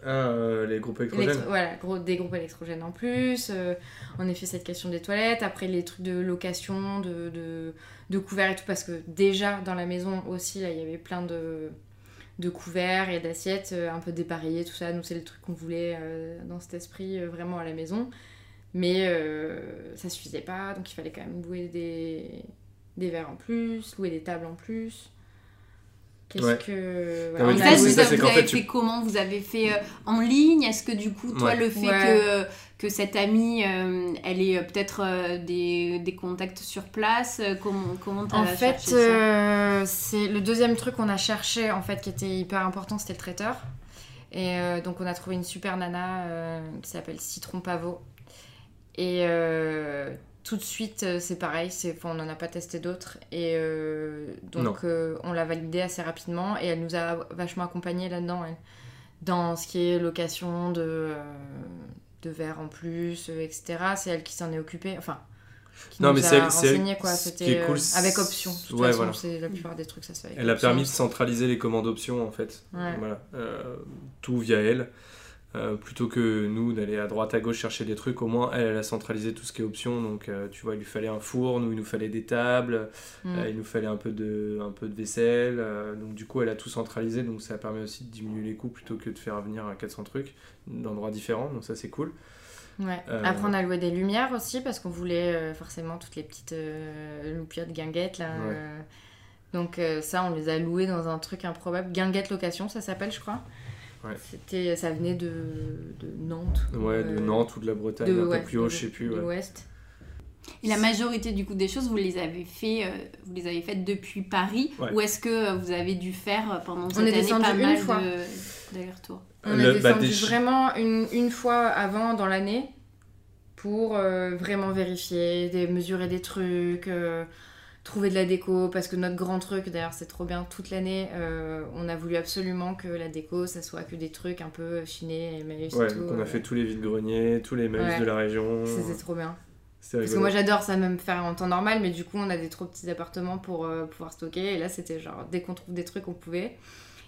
ah, euh, les groupes électrogènes. voilà, des groupes électrogènes en plus. Euh, en effet, cette question des toilettes. Après, les trucs de location, de, de, de, couverts et tout. Parce que déjà, dans la maison aussi, il y avait plein de, de couverts et d'assiettes euh, un peu dépareillées, tout ça. Nous, c'est le truc qu'on voulait dans cet esprit vraiment à la maison. Mais ça suffisait pas. Donc, il fallait quand même louer des, des verres en plus, louer des tables en plus. Qu'est-ce que. Voilà, ça, vous, avez fait, comment Vous avez fait euh, en ligne Est-ce que du coup, toi, le fait que, que cette amie, euh, elle ait euh, peut-être des, des, contacts sur place, comment comment En fait, c'est le deuxième truc qu'on a cherché, en fait, qui était hyper important, c'était le traiteur. Et donc, on a trouvé une super nana qui s'appelle Citron Pavot. Et tout de suite, c'est pareil, on n'en a pas testé d'autres. Et Donc euh, on l'a validé assez rapidement et elle nous a vachement accompagnés là-dedans, elle. Dans ce qui est location de, euh, de verre en plus, euh, etc. C'est elle qui s'en est occupée. Enfin, qui Non, nous mais a renseigné, quoi. C'était cool, euh, avec option. De toute ouais, façon, voilà. c'est la plupart des trucs, ça se fait avec Elle a permis de centraliser les commandes options en fait. Ouais. Voilà, Euh, tout via elle. Euh, plutôt que nous d'aller à droite à gauche chercher des trucs, au moins elle, elle a centralisé tout ce qui est options. Donc euh, tu vois, il lui fallait un four, nous il nous fallait des tables, Mm. euh, il nous fallait un peu de, un peu de vaisselle. donc du coup, elle a tout centralisé. Donc ça permet aussi de diminuer les coûts plutôt que de faire venir 400 trucs d'endroits différents. Donc ça c'est cool. Ouais. Euh, Après, on a loué des lumières aussi parce qu'on voulait forcément toutes les petites loupiottes guinguettes là. Ouais. Donc ça, on les a louées dans un truc improbable. Guinguette location, ça s'appelle, je crois. Ouais. C'était, ça venait de, de Nantes. Ouais, de euh, Nantes ou de la Bretagne, de- un peu plus haut, de- je sais plus. de ouais. l'Ouest. Et la majorité du coup des choses, vous les avez fait, euh, vous les avez faites depuis Paris, Ouais. ou est-ce que euh, vous avez dû faire euh, pendant cette est descendu pas une mal fois. de- d'allers-retours On Le- est bah, descendu des- vraiment une, une fois avant dans l'année pour euh, vraiment vérifier, des, mesurer des trucs, euh, trouver de la déco. Parce que notre grand truc, d'ailleurs, c'est trop bien toute l'année. euh, on a voulu absolument que la déco, ça soit que des trucs un peu chinés, Emmaüs Ouais, et tout. on a euh, fait tous les vides-greniers, tous les mails Ouais. de la région. C'était trop bien. Parce que moi j'adore ça même faire en temps normal, mais du coup on a des trop petits appartements pour euh, pouvoir stocker. Et là c'était genre dès qu'on trouve des trucs on pouvait.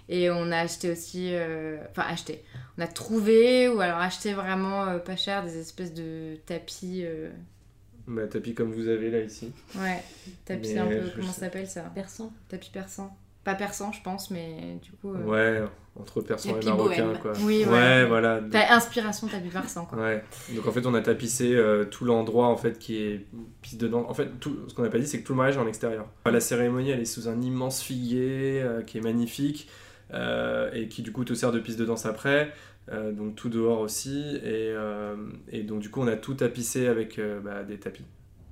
Et on a acheté aussi, euh, enfin acheté, on a trouvé ou alors acheté vraiment euh, pas cher des espèces de tapis. Bah, tapis comme vous avez là ici. Ouais, tapis Mais un peu, comment sais- ça s'appelle ça? Persan. Tapis persan. Pas persan je pense, mais du coup. euh, Ouais, entre persan et Tapis marocain, bohème. quoi. Oui, ouais, ouais. voilà. Enfin, inspiration tapis persan quoi. Ouais. Donc en fait, on a tapissé euh, tout l'endroit en fait qui est piste dedans. En fait, tout ce qu'on n'a pas dit, c'est que tout le mariage est en extérieur. La cérémonie, elle est sous un immense figuier euh, qui est magnifique euh, et qui du coup te sert de piste de danse après. Euh, donc tout dehors aussi et, euh, et donc du coup on a tout tapissé avec euh, bah, des tapis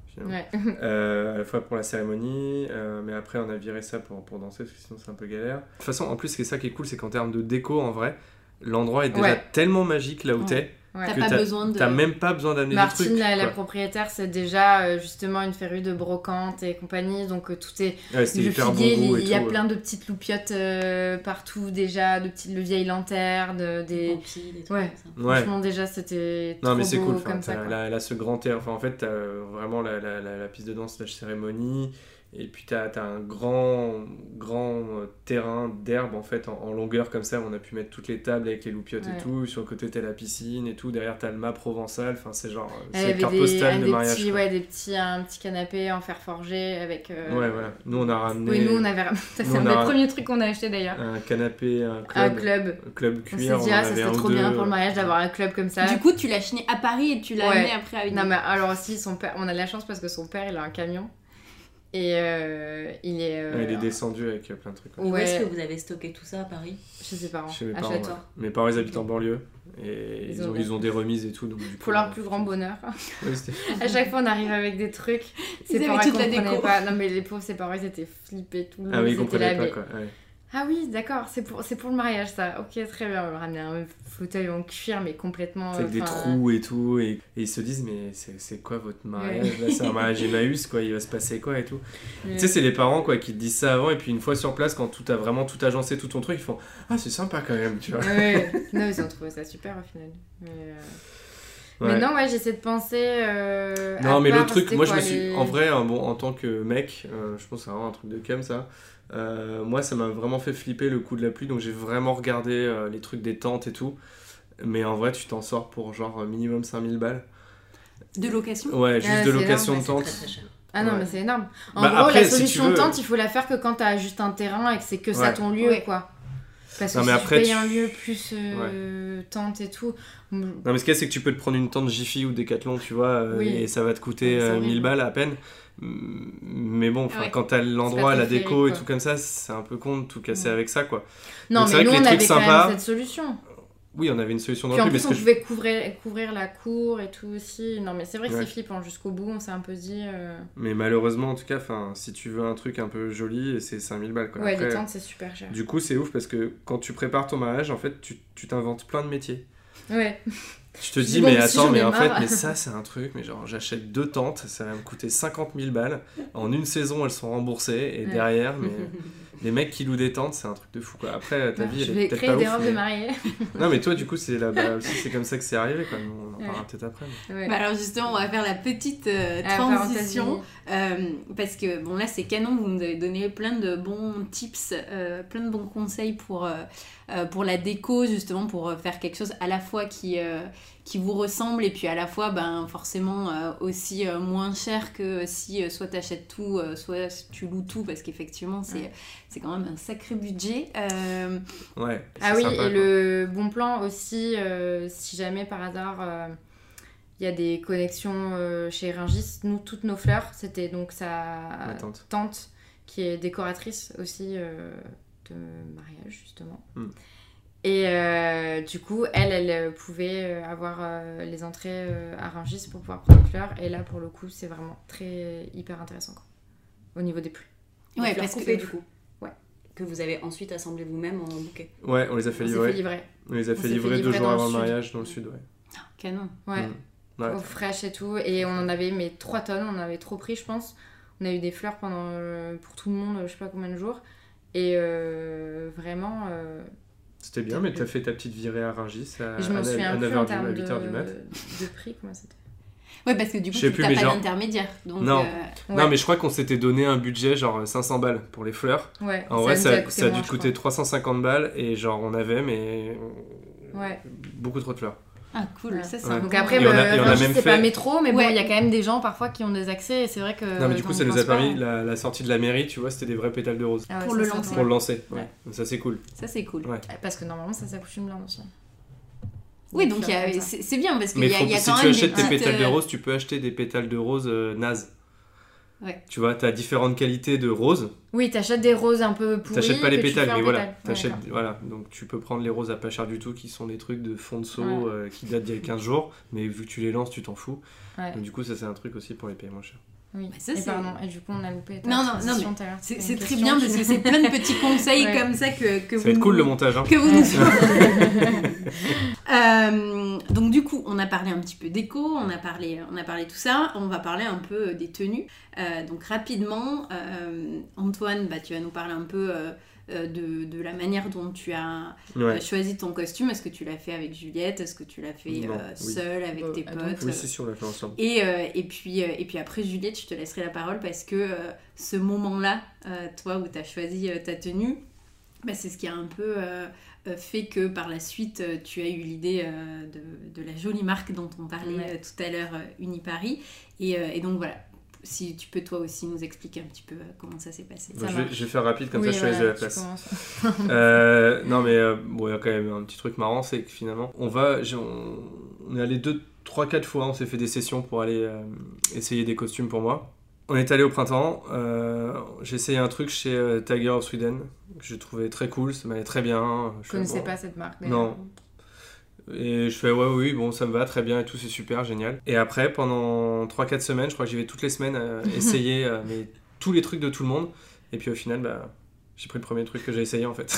finalement. Ouais. *laughs* À la fois pour la cérémonie, mais après on a viré ça pour, pour danser parce que sinon c'est un peu galère. De toute façon, en plus, ce qui est ça qui est cool, c'est qu'en termes de déco, en vrai, l'endroit est déjà Ouais. tellement magique là où Ouais. t'es Ouais. T'as que pas t'as besoin de. t'as même pas besoin d'amener des Martine, trucs. la, la propriétaire, c'est déjà euh, justement une férue de brocante et compagnie, donc euh, tout est Ouais, c'était le hyper figuier, bon goût il y a plein de petites loupiottes euh, partout déjà, de petites le vieilles lanternes, de- Des des. Pampis, des trucs Ouais. comme ça. Ouais. Franchement déjà c'était trop Non mais c'est cool, enfin, comme ça. là, là, ce grand terrain, enfin en fait t'as vraiment la, la, la, la piste de danse, la cérémonie, et puis t'as as un grand, grand terrain d'herbe en fait en, en longueur comme ça, où on a pu mettre toutes les tables avec les loupiottes Ouais. et tout, sur le côté t'as la piscine et tout, derrière t'as le mât provençal, enfin c'est genre, euh, c'est carte des, postale de des mariage. petits, ouais, des petits, un petit canapé en fer forgé avec. euh, Ouais, voilà, nous on a ramené Oui, nous on avait. *laughs* Ça, c'est un des premiers trucs qu'on a acheté d'ailleurs. un canapé, un Un club, club. un club On s'est cuir, dit, ah, ça serait trop deux. bien pour le mariage d'avoir un club comme ça. Du coup, tu l'as chiné à Paris et tu l'as Ouais. amené après à une. Non, mais alors aussi, son père, on a de la chance parce que son père, il a un camion. Et euh, il est. euh, Ouais, il est descendu avec euh, plein de trucs. Où Ouais. est-ce que vous avez stocké tout ça à Paris? Chez ses parents. Chez mes à parents, ouais. Mes parents, ils habitent en banlieue. Et Ils ils, ont ils ont des remises et tout. Donc, du coup, Pour leur euh, plus grand bonheur. *laughs* *laughs* À chaque fois, on arrive avec des trucs. Ses avaient parents toute la déco. pas. Non, mais les pauvres, ses parents, ils étaient flippés tout le. Ah oui, ils comprenaient là, pas quoi. Ah oui, d'accord, c'est pour, c'est pour le mariage ça. Ok, très bien. On va ramener un fauteuil en cuir, mais complètement. C'est avec des trous et tout. Et, et ils se disent, mais c'est quoi votre mariage Là, c'est un mariage *laughs* Emmaüs, quoi. Il va se passer quoi et tout. ouais. Tu sais, c'est les parents, quoi, qui te disent ça avant. Et puis, une fois sur place, quand tout a vraiment tout agencé, tout ton truc, ils font Ah, c'est sympa quand même, tu vois. Ouais. *laughs* Non, ils ont trouvé ça super au final. Mais, euh, Ouais. mais non, ouais, j'essaie de penser. euh, à Non, mais part, le truc, moi je me suis. les- En vrai, hein, bon, en tant que mec, euh, je pense que c'est vraiment un truc de cam ça. Euh, moi, ça m'a vraiment fait flipper le coup de la pluie, donc j'ai vraiment regardé euh, les trucs des tentes et tout. Mais en vrai, tu t'en sors pour genre minimum 5000 balles. De location? Ouais, juste Ah, de location de C'est très tente. très. Ah non, Ouais. mais c'est énorme. En Bah, gros, après, la si solution veux- de tente, il faut la faire que quand t'as juste un terrain et que c'est que ça ton lieu, Ouais. quoi. Parce que Non, si mais tu après, payes tu- un lieu plus euh, tente et tout. Non, mais ce qu'il y a, c'est que tu peux te prendre une tente Jiffy ou Decathlon, tu vois, euh, Oui. et ça va te coûter Ouais, c'est euh, horrible. 1000 balles à peine. Mais bon, Ouais. quand t'as l'endroit, la déco et tout comme ça, c'est un peu con de tout casser avec ça, quoi. Non, Donc, mais nous, que on avait trucs quand sympas- même cette solution. Oui, on avait une solution dans Puis le en plus, on je- pouvait couvrir, couvrir la cour et tout aussi. Non, mais c'est vrai que Ouais. c'est flippant. Jusqu'au bout, on s'est un peu dit. euh, Mais malheureusement, en tout cas, si tu veux un truc un peu joli, c'est 5000 balles. Quoi. Ouais, Après, les tentes, c'est super cher. Du coup, c'est ouf parce que quand tu prépares ton mariage, en fait, tu t'inventes plein de métiers. Ouais. Je te dis, bon, mais si attends, mais ai en fait, mais ça, c'est un truc, mais genre, j'achète deux tentes, ça va me coûter 50 000 balles. En une saison, elles sont remboursées, et Ouais. derrière, mais *laughs* les mecs qui louent des tentes, c'est un truc de fou, quoi. Après, ta vie, je elle est vais peut-être créer pas des ouf, robes de mariée. *laughs* Non, mais toi, du coup, c'est là bah, aussi, c'est comme ça que c'est arrivé, quoi. On en parlera Ouais. peut-être après. mais- Ouais. Bah alors justement, on va faire la petite euh, Ah, transition. euh, parce que bon là c'est canon, vous nous avez donné plein de bons tips, euh, plein de bons conseils pour, euh, pour la déco, justement pour euh, faire quelque chose à la fois qui, euh, qui vous ressemble et puis à la fois ben, forcément euh, aussi euh, moins cher que si euh, soit tu achètes tout, euh, soit tu loues tout parce qu'effectivement c'est Ouais. c'est quand même un sacré budget. Euh, Ouais. Ah oui, sympa, et quoi. le bon plan aussi, euh, si jamais par hasard euh, il y a des connexions euh, chez Ringis, nous, toutes nos fleurs, c'était donc sa tante. tante qui est décoratrice aussi euh, de mariage, justement. Hmm. Et euh, du coup, elle, elle euh, pouvait euh, avoir euh, les entrées euh, à Ringis pour pouvoir prendre les fleurs. Et là, pour le coup, c'est vraiment très hyper intéressant quoi, au niveau des prix. ouais, parce coupées, que du coup. Ouais. Que vous avez ensuite assemblé vous-même en bouquet. Ouais, on les a fait livrer. fait livrer. On les a On fait livrer deux jours le avant le sud. mariage dans le sud, ouais. canon. Ouais. Mm. Ouais. au fraîche et tout. Et on en avait mais 3 tonnes, on en avait trop pris, je pense. On a eu des fleurs pendant, euh, pour tout le monde, je sais pas combien de jours. Et euh, vraiment, euh, C'était bien, mais t'as fait ta petite virée à Rungis à, à, à plus 9h en du, termes à de, 8h du mat. de prix, comment c'était. Ouais, parce que du coup, tu n'as pas genre- d'intermédiaire. Donc, Non. euh, Ouais. Non, mais je crois qu'on s'était donné un budget genre 500 balles pour les fleurs. Ouais, En vrai, ça, ça a dû moins, te coûter 350 balles et genre on avait, mais. Ouais. beaucoup trop de fleurs. Ah, cool, Ouais. ça c'est Ouais. Donc après, on a- bah, on même fait- pas métro, mais bon, il y a quand même des gens parfois qui ont des accès, et c'est vrai que. non, mais du coup, ça nous a permis, la, la sortie de la mairie, tu vois, c'était des vrais pétales de rose. Ah ouais, pour le ça, lancer. Pour le lancer, ouais. Donc Ça, c'est cool. Ça c'est cool. Ouais. Parce que normalement, ça, une blinde aussi. Oui, donc c'est bien parce qu'il Mais y a, faut- il y a si quand tu même achètes des pétales de euh, rose, tu peux acheter des pétales de rose euh, nazes. Ouais. Tu vois, t'as différentes qualités de roses. Oui, t'achètes des roses un peu pourries. T'achètes pas les tu pétales, mais voilà. Ouais, voilà. Donc tu peux prendre les roses à pas cher du tout, qui sont des trucs de fond de seau Ouais. euh, qui datent d'il y a 15 jours. Mais vu que tu les lances, tu t'en fous. Donc du coup, ça c'est un truc aussi pour les payer moins cher. Oui, Bah, ça, et c'est- pardon, et du coup on a loupé Non, non, non, transition mais tout à l'heure. C'est très bien parce que c'est plein de petits *laughs* conseils Ouais. comme ça que, que Ça vous va être cool nous- le montage. Hein. que vous nous. *laughs* *laughs* Euh, donc du coup, on a parlé un petit peu déco, on a parlé, on a parlé tout ça. On va parler un peu des tenues. Euh, donc rapidement, euh, Antoine, bah, tu vas nous parler un peu euh, de, de la manière dont tu as Ouais. euh, choisi ton costume. Est-ce que tu l'as fait avec Juliette? Est-ce que tu l'as fait Non, euh, oui. seule avec Euh, tes potes? Oui, c'est sûr, on l'a fait ensemble. et, euh, et, puis, euh, et puis après, Juliette, je te laisserai la parole parce que euh, ce moment-là, euh, toi, où tu as choisi euh, ta tenue, bah, c'est ce qui a un peu fait que par la suite, tu as eu l'idée euh, de, de la jolie marque dont on parlait Ouais. tout à l'heure, Uniparis. Et, euh, et donc voilà, si tu peux toi aussi nous expliquer un petit peu euh, comment ça s'est passé. Bon, Ça je, vais, marche. je vais faire rapide, comme Oui, ça je te laisse de la place. Euh, non mais euh, bon, il y a quand même un petit truc marrant, c'est que finalement, on va, on, on est allé deux, trois, quatre fois, on s'est fait des sessions pour aller euh, essayer des costumes pour moi. On est allé au printemps, euh, j'ai essayé un truc chez euh, Tiger of Sweden que je trouvais très cool, ça m'allait très bien. Je connaissais bon. pas cette marque. Non. Et je fais ouais oui bon ça me va très bien et tout c'est super génial. Et après pendant 3-4 semaines je crois que j'y vais toutes les semaines euh, *laughs* essayer euh, mais tous les trucs de tout le monde et puis au final bah j'ai pris le premier truc que j'ai essayé en fait.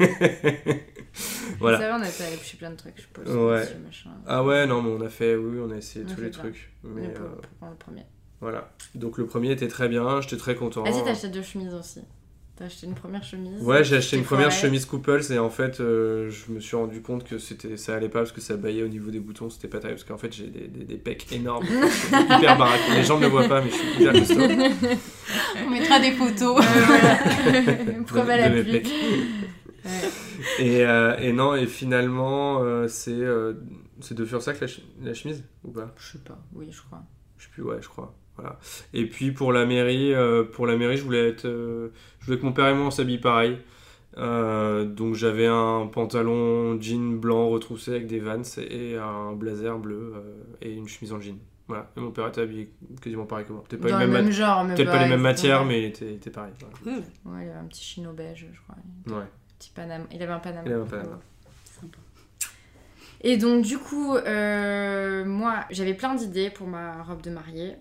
Ouais. *laughs* voilà. Ça va, on a chez plein de trucs, je suppose. Ouais. Ah ouais, non, mais on a fait, oui, on a essayé On tous fait les plein. trucs. Mais est pour- euh, pour le premier. voilà. Donc le premier était très bien, j'étais très content. Ah si, t'as acheté deux chemises aussi. T'as acheté une première chemise. Ouais, j'ai acheté une première chemise couples et en fait, euh, je me suis rendu compte que c'était, ça allait pas parce que ça baillait au niveau des boutons, c'était pas terrible parce qu'en fait, j'ai des, des, des pecs énormes, *laughs* hyper baraque. Les gens ne le voient pas, mais je suis hyper costaud. *laughs* On mettra des photos. *laughs* Preuve à de mes l'appui. pecs. Ouais. Et, euh, et non, et finalement, euh, c'est, euh, c'est de faire ça que la, ch- la chemise ou pas? Je sais pas, oui, je crois. Je sais plus, ouais, je crois. Voilà. Et puis pour la mairie, euh, pour la mairie, je voulais être, euh, je voulais que mon père et moi on s'habille pareil. Euh, donc j'avais un pantalon jean blanc retroussé avec des vans et un blazer bleu euh, et une chemise en jean. Voilà. Et mon père était habillé quasiment pareil que moi. Peut-être pas, Dans les le mêmes, même mat- genre, mais peut-être pas les mêmes matières, mais il était, il était pareil. Voilà. Ouais, il avait un petit chino beige, je crois. Ouais. Petit Panama. Il avait un Panama. Il avait un Panama. Sympa. Et donc, du coup, euh, moi, j'avais plein d'idées pour ma robe de mariée.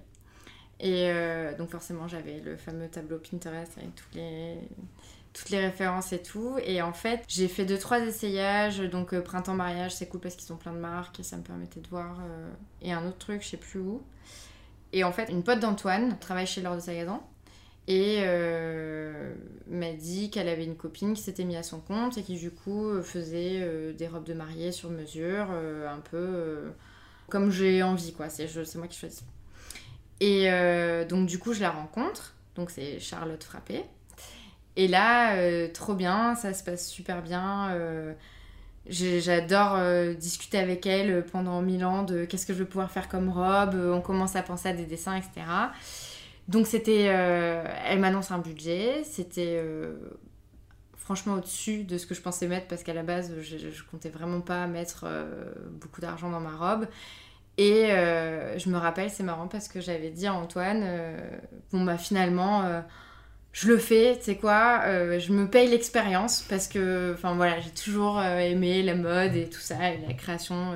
Et donc forcément, j'avais le fameux tableau Pinterest avec toutes les, toutes les références et tout. Et en fait, j'ai fait deux, trois essayages. Donc printemps mariage, c'est cool parce qu'ils ont plein de marques et ça me permettait de voir. et un autre truc, je sais plus où. Et en fait, une pote d'Antoine travaille chez Laure de et euh, m'a dit qu'elle avait une copine qui s'était mise à son compte et qui du coup faisait euh, des robes de mariée sur mesure, euh, un peu comme j'ai envie quoi, c'est moi qui choisis. Et donc du coup je la rencontre, donc c'est Charlotte Frappé. Et là, trop bien, ça se passe super bien. J'adore discuter avec elle pendant mille ans de qu'est-ce que je veux pouvoir faire comme robe. On commence à penser à des dessins, etc. Donc c'était, euh, elle m'annonce un budget, c'était euh, franchement au-dessus de ce que je pensais mettre parce qu'à la base je, comptais vraiment pas mettre euh, beaucoup d'argent dans ma robe. Et je me rappelle, c'est marrant parce que j'avais dit à Antoine, bon bah finalement je le fais, tu sais quoi, je me paye l'expérience parce que, enfin voilà, j'ai toujours aimé la mode et tout ça, et la création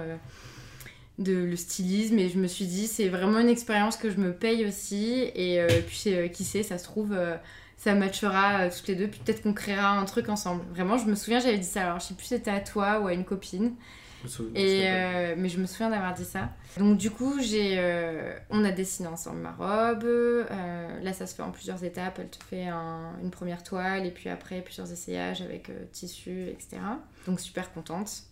de le stylisme. Et je me suis dit c'est vraiment une expérience que je me paye aussi. Et euh, puis euh, qui sait ça se trouve euh, ça matchera toutes les deux. Puis peut-être qu'on créera un truc ensemble. Vraiment je me souviens j'avais dit ça. Alors je sais plus c'était à toi ou à une copine et mais je me souviens d'avoir dit ça donc du coup j'ai on a dessiné ensemble ma robe là ça se fait en plusieurs étapes elle te fait une première toile et puis après plusieurs essayages avec tissu etc donc super contente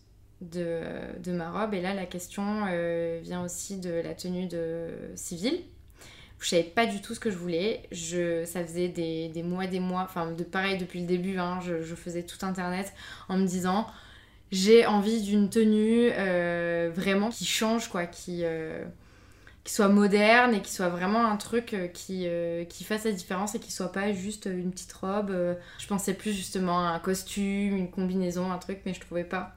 de, de, ma robe. Et là, la question euh, vient aussi de la tenue de civile. Je savais pas du tout ce que je voulais. Je, ça faisait des, des mois, des mois, enfin, de pareil depuis le début, hein, je, je, faisais tout internet en me disant j'ai envie d'une tenue euh, vraiment qui change, quoi, qui, euh, qui soit moderne et qui soit vraiment un truc qui, qui fasse la différence et qui soit pas juste une petite robe. Je pensais plus justement à un costume, une combinaison, un truc, mais je trouvais pas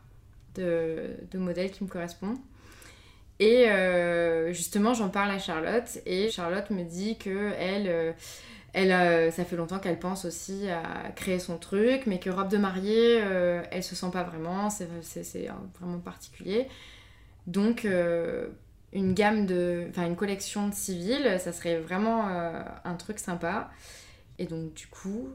de, de modèles qui me correspondent. Et euh, justement, j'en parle à Charlotte et Charlotte me dit que elle, euh, elle euh, ça fait longtemps qu'elle pense aussi à créer son truc, mais que robe de mariée, elle se sent pas vraiment, c'est vraiment particulier. Donc, une gamme de, enfin une collection de civils, ça serait vraiment un truc sympa. Et donc, du coup,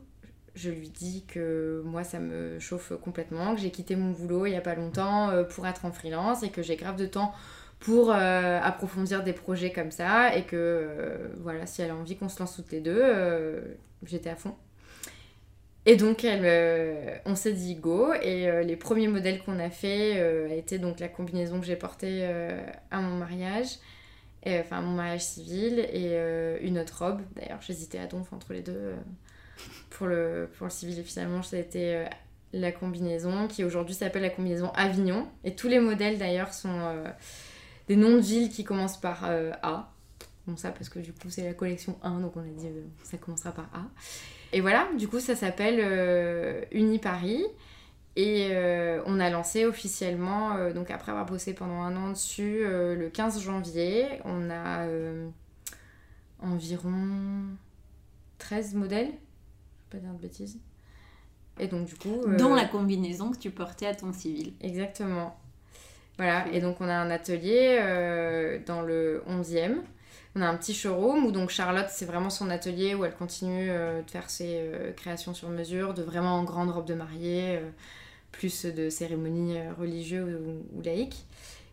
je lui dis que moi ça me chauffe complètement, que j'ai quitté mon boulot il n'y a pas longtemps euh, pour être en freelance et que j'ai grave de temps pour euh, approfondir des projets comme ça et que euh, voilà si elle a envie qu'on se lance toutes les deux j'étais à fond et donc elle, on s'est dit go et les premiers modèles qu'on a fait a été donc la combinaison que j'ai portée à mon mariage enfin mon mariage civil et une autre robe d'ailleurs j'hésitais à donf entre les deux pour le, pour le civil. Et finalement, ça a été euh, la combinaison qui aujourd'hui s'appelle la combinaison Avignon. Et tous les modèles d'ailleurs sont euh, des noms de villes qui commencent par euh, A. Bon, ça parce que du coup, c'est la collection 1, donc on a dit ça commencera par A. Et voilà, du coup, ça s'appelle Uni Paris. Et on a lancé officiellement, donc après avoir bossé pendant un an dessus, le 15 janvier. On a environ 13 modèles pas dire de bêtises. Et donc, du coup. Euh, Dans la combinaison que tu portais à ton civil. Exactement. Voilà, et donc on a un atelier euh, dans le 11e. On a un petit showroom où donc Charlotte, c'est vraiment son atelier où elle continue euh, de faire ses créations sur mesure, de vraiment en grande robe de mariée, plus de cérémonies religieuses ou, ou, laïques.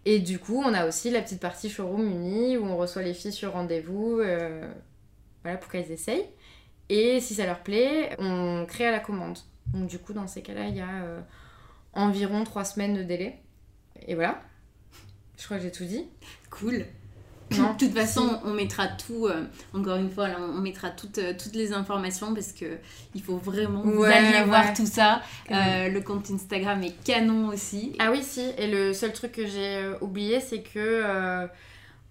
Et du coup, on a aussi la petite partie showroom unie où on reçoit les filles sur rendez-vous voilà, pour qu'elles essayent. Et si ça leur plaît, on crée à la commande. Donc du coup, dans ces cas-là, il y a euh, environ trois semaines de délai. Et voilà. Je crois que j'ai tout dit. Cool. de toute façon, on mettra tout, euh, encore une fois, on mettra toutes, euh, toutes les informations parce que il faut vraiment vous alliez voir tout ça. le compte Instagram est canon aussi. Ah oui, si. Et le seul truc que j'ai oublié, c'est que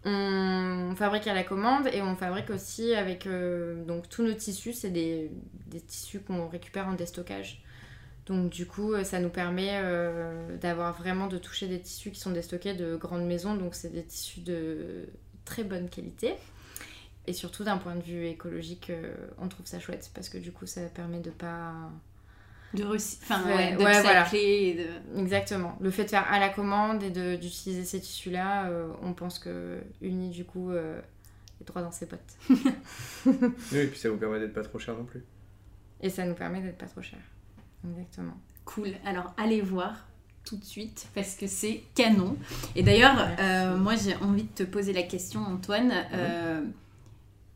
on fabrique à la commande et on fabrique aussi avec euh, donc tous nos tissus, c'est des, tissus qu'on récupère en déstockage. Donc du coup, euh, ça nous permet euh, d'avoir vraiment de toucher des tissus qui sont déstockés de grandes maisons, donc c'est des tissus de très bonne qualité. Et surtout d'un point de vue écologique, on trouve ça chouette parce que du coup, ça permet de pas de, enfin, ouais, de Exactement. Le fait de faire à la commande et d'utiliser ces tissus-là, euh, on pense que Uni, du coup, euh, les trois dans ses potes. *laughs* oui, et puis ça vous permet d'être pas trop cher non plus. Et ça nous permet d'être pas trop cher. Exactement. Cool. Alors allez voir tout de suite parce que c'est canon. Et d'ailleurs, euh, moi j'ai envie de te poser la question, Antoine. Euh,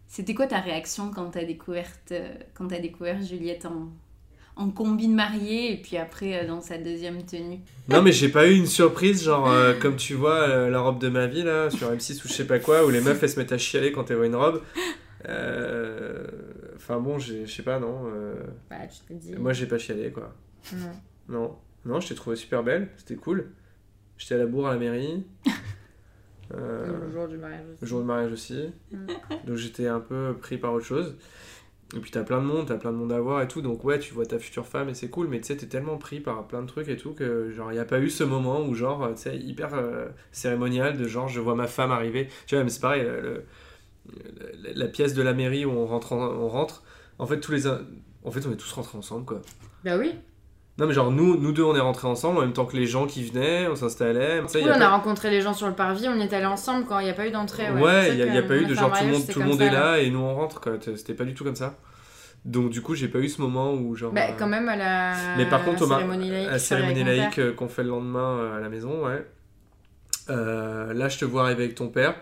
C'était quoi ta réaction quand t'as découvert, euh, quand as découvert Juliette en, en combine mariée et puis après euh, dans sa deuxième tenue? Non, mais j'ai pas eu une surprise, genre euh, *laughs* comme tu vois euh, la robe de ma vie là sur M6 ou je sais pas quoi, où les meufs elles se mettent à chialer quand elles voient une robe. Euh, Enfin bon, je sais pas, non. euh, Bah, tu te dis. Moi j'ai pas chialé quoi. Non. Non, non, je t'ai trouvé super belle, c'était cool. J'étais à la bourre à la mairie. *laughs* Euh, Le jour du mariage aussi. le jour de mariage aussi. Donc j'étais un peu pris par autre chose. Et puis t'as plein de monde, t'as plein de monde à voir et tout. Donc ouais, tu vois ta future femme et c'est cool. Mais tu sais, t'es tellement pris par plein de trucs et tout que genre y a pas eu ce moment où genre, tu sais, hyper euh, cérémonial de genre je vois ma femme arriver. Tu vois, mais c'est pareil, le- la, la pièce de la mairie où on rentre, en- on rentre. En fait, tous les, en fait, on est tous rentrés ensemble quoi. Bah oui. Non mais genre nous, nous deux on est rentrés ensemble en même temps que les gens qui venaient, on s'installait. Oui, on pas- a rencontré les gens sur le parvis, on est allés ensemble quand il n'y a pas eu d'entrée. Ouais, Ouais, il n'y a, pas eu de genre tout le monde, tout monde ça, est là et nous on rentre quoi. C'était pas du tout comme ça. Donc du coup j'ai pas eu ce moment où genre. Bah, euh, quand même à la Mais par contre au mar- cérémonie laïque. la cérémonie euh, qu'on fait le lendemain euh, à la maison, ouais. Euh, là je te vois arriver avec ton père,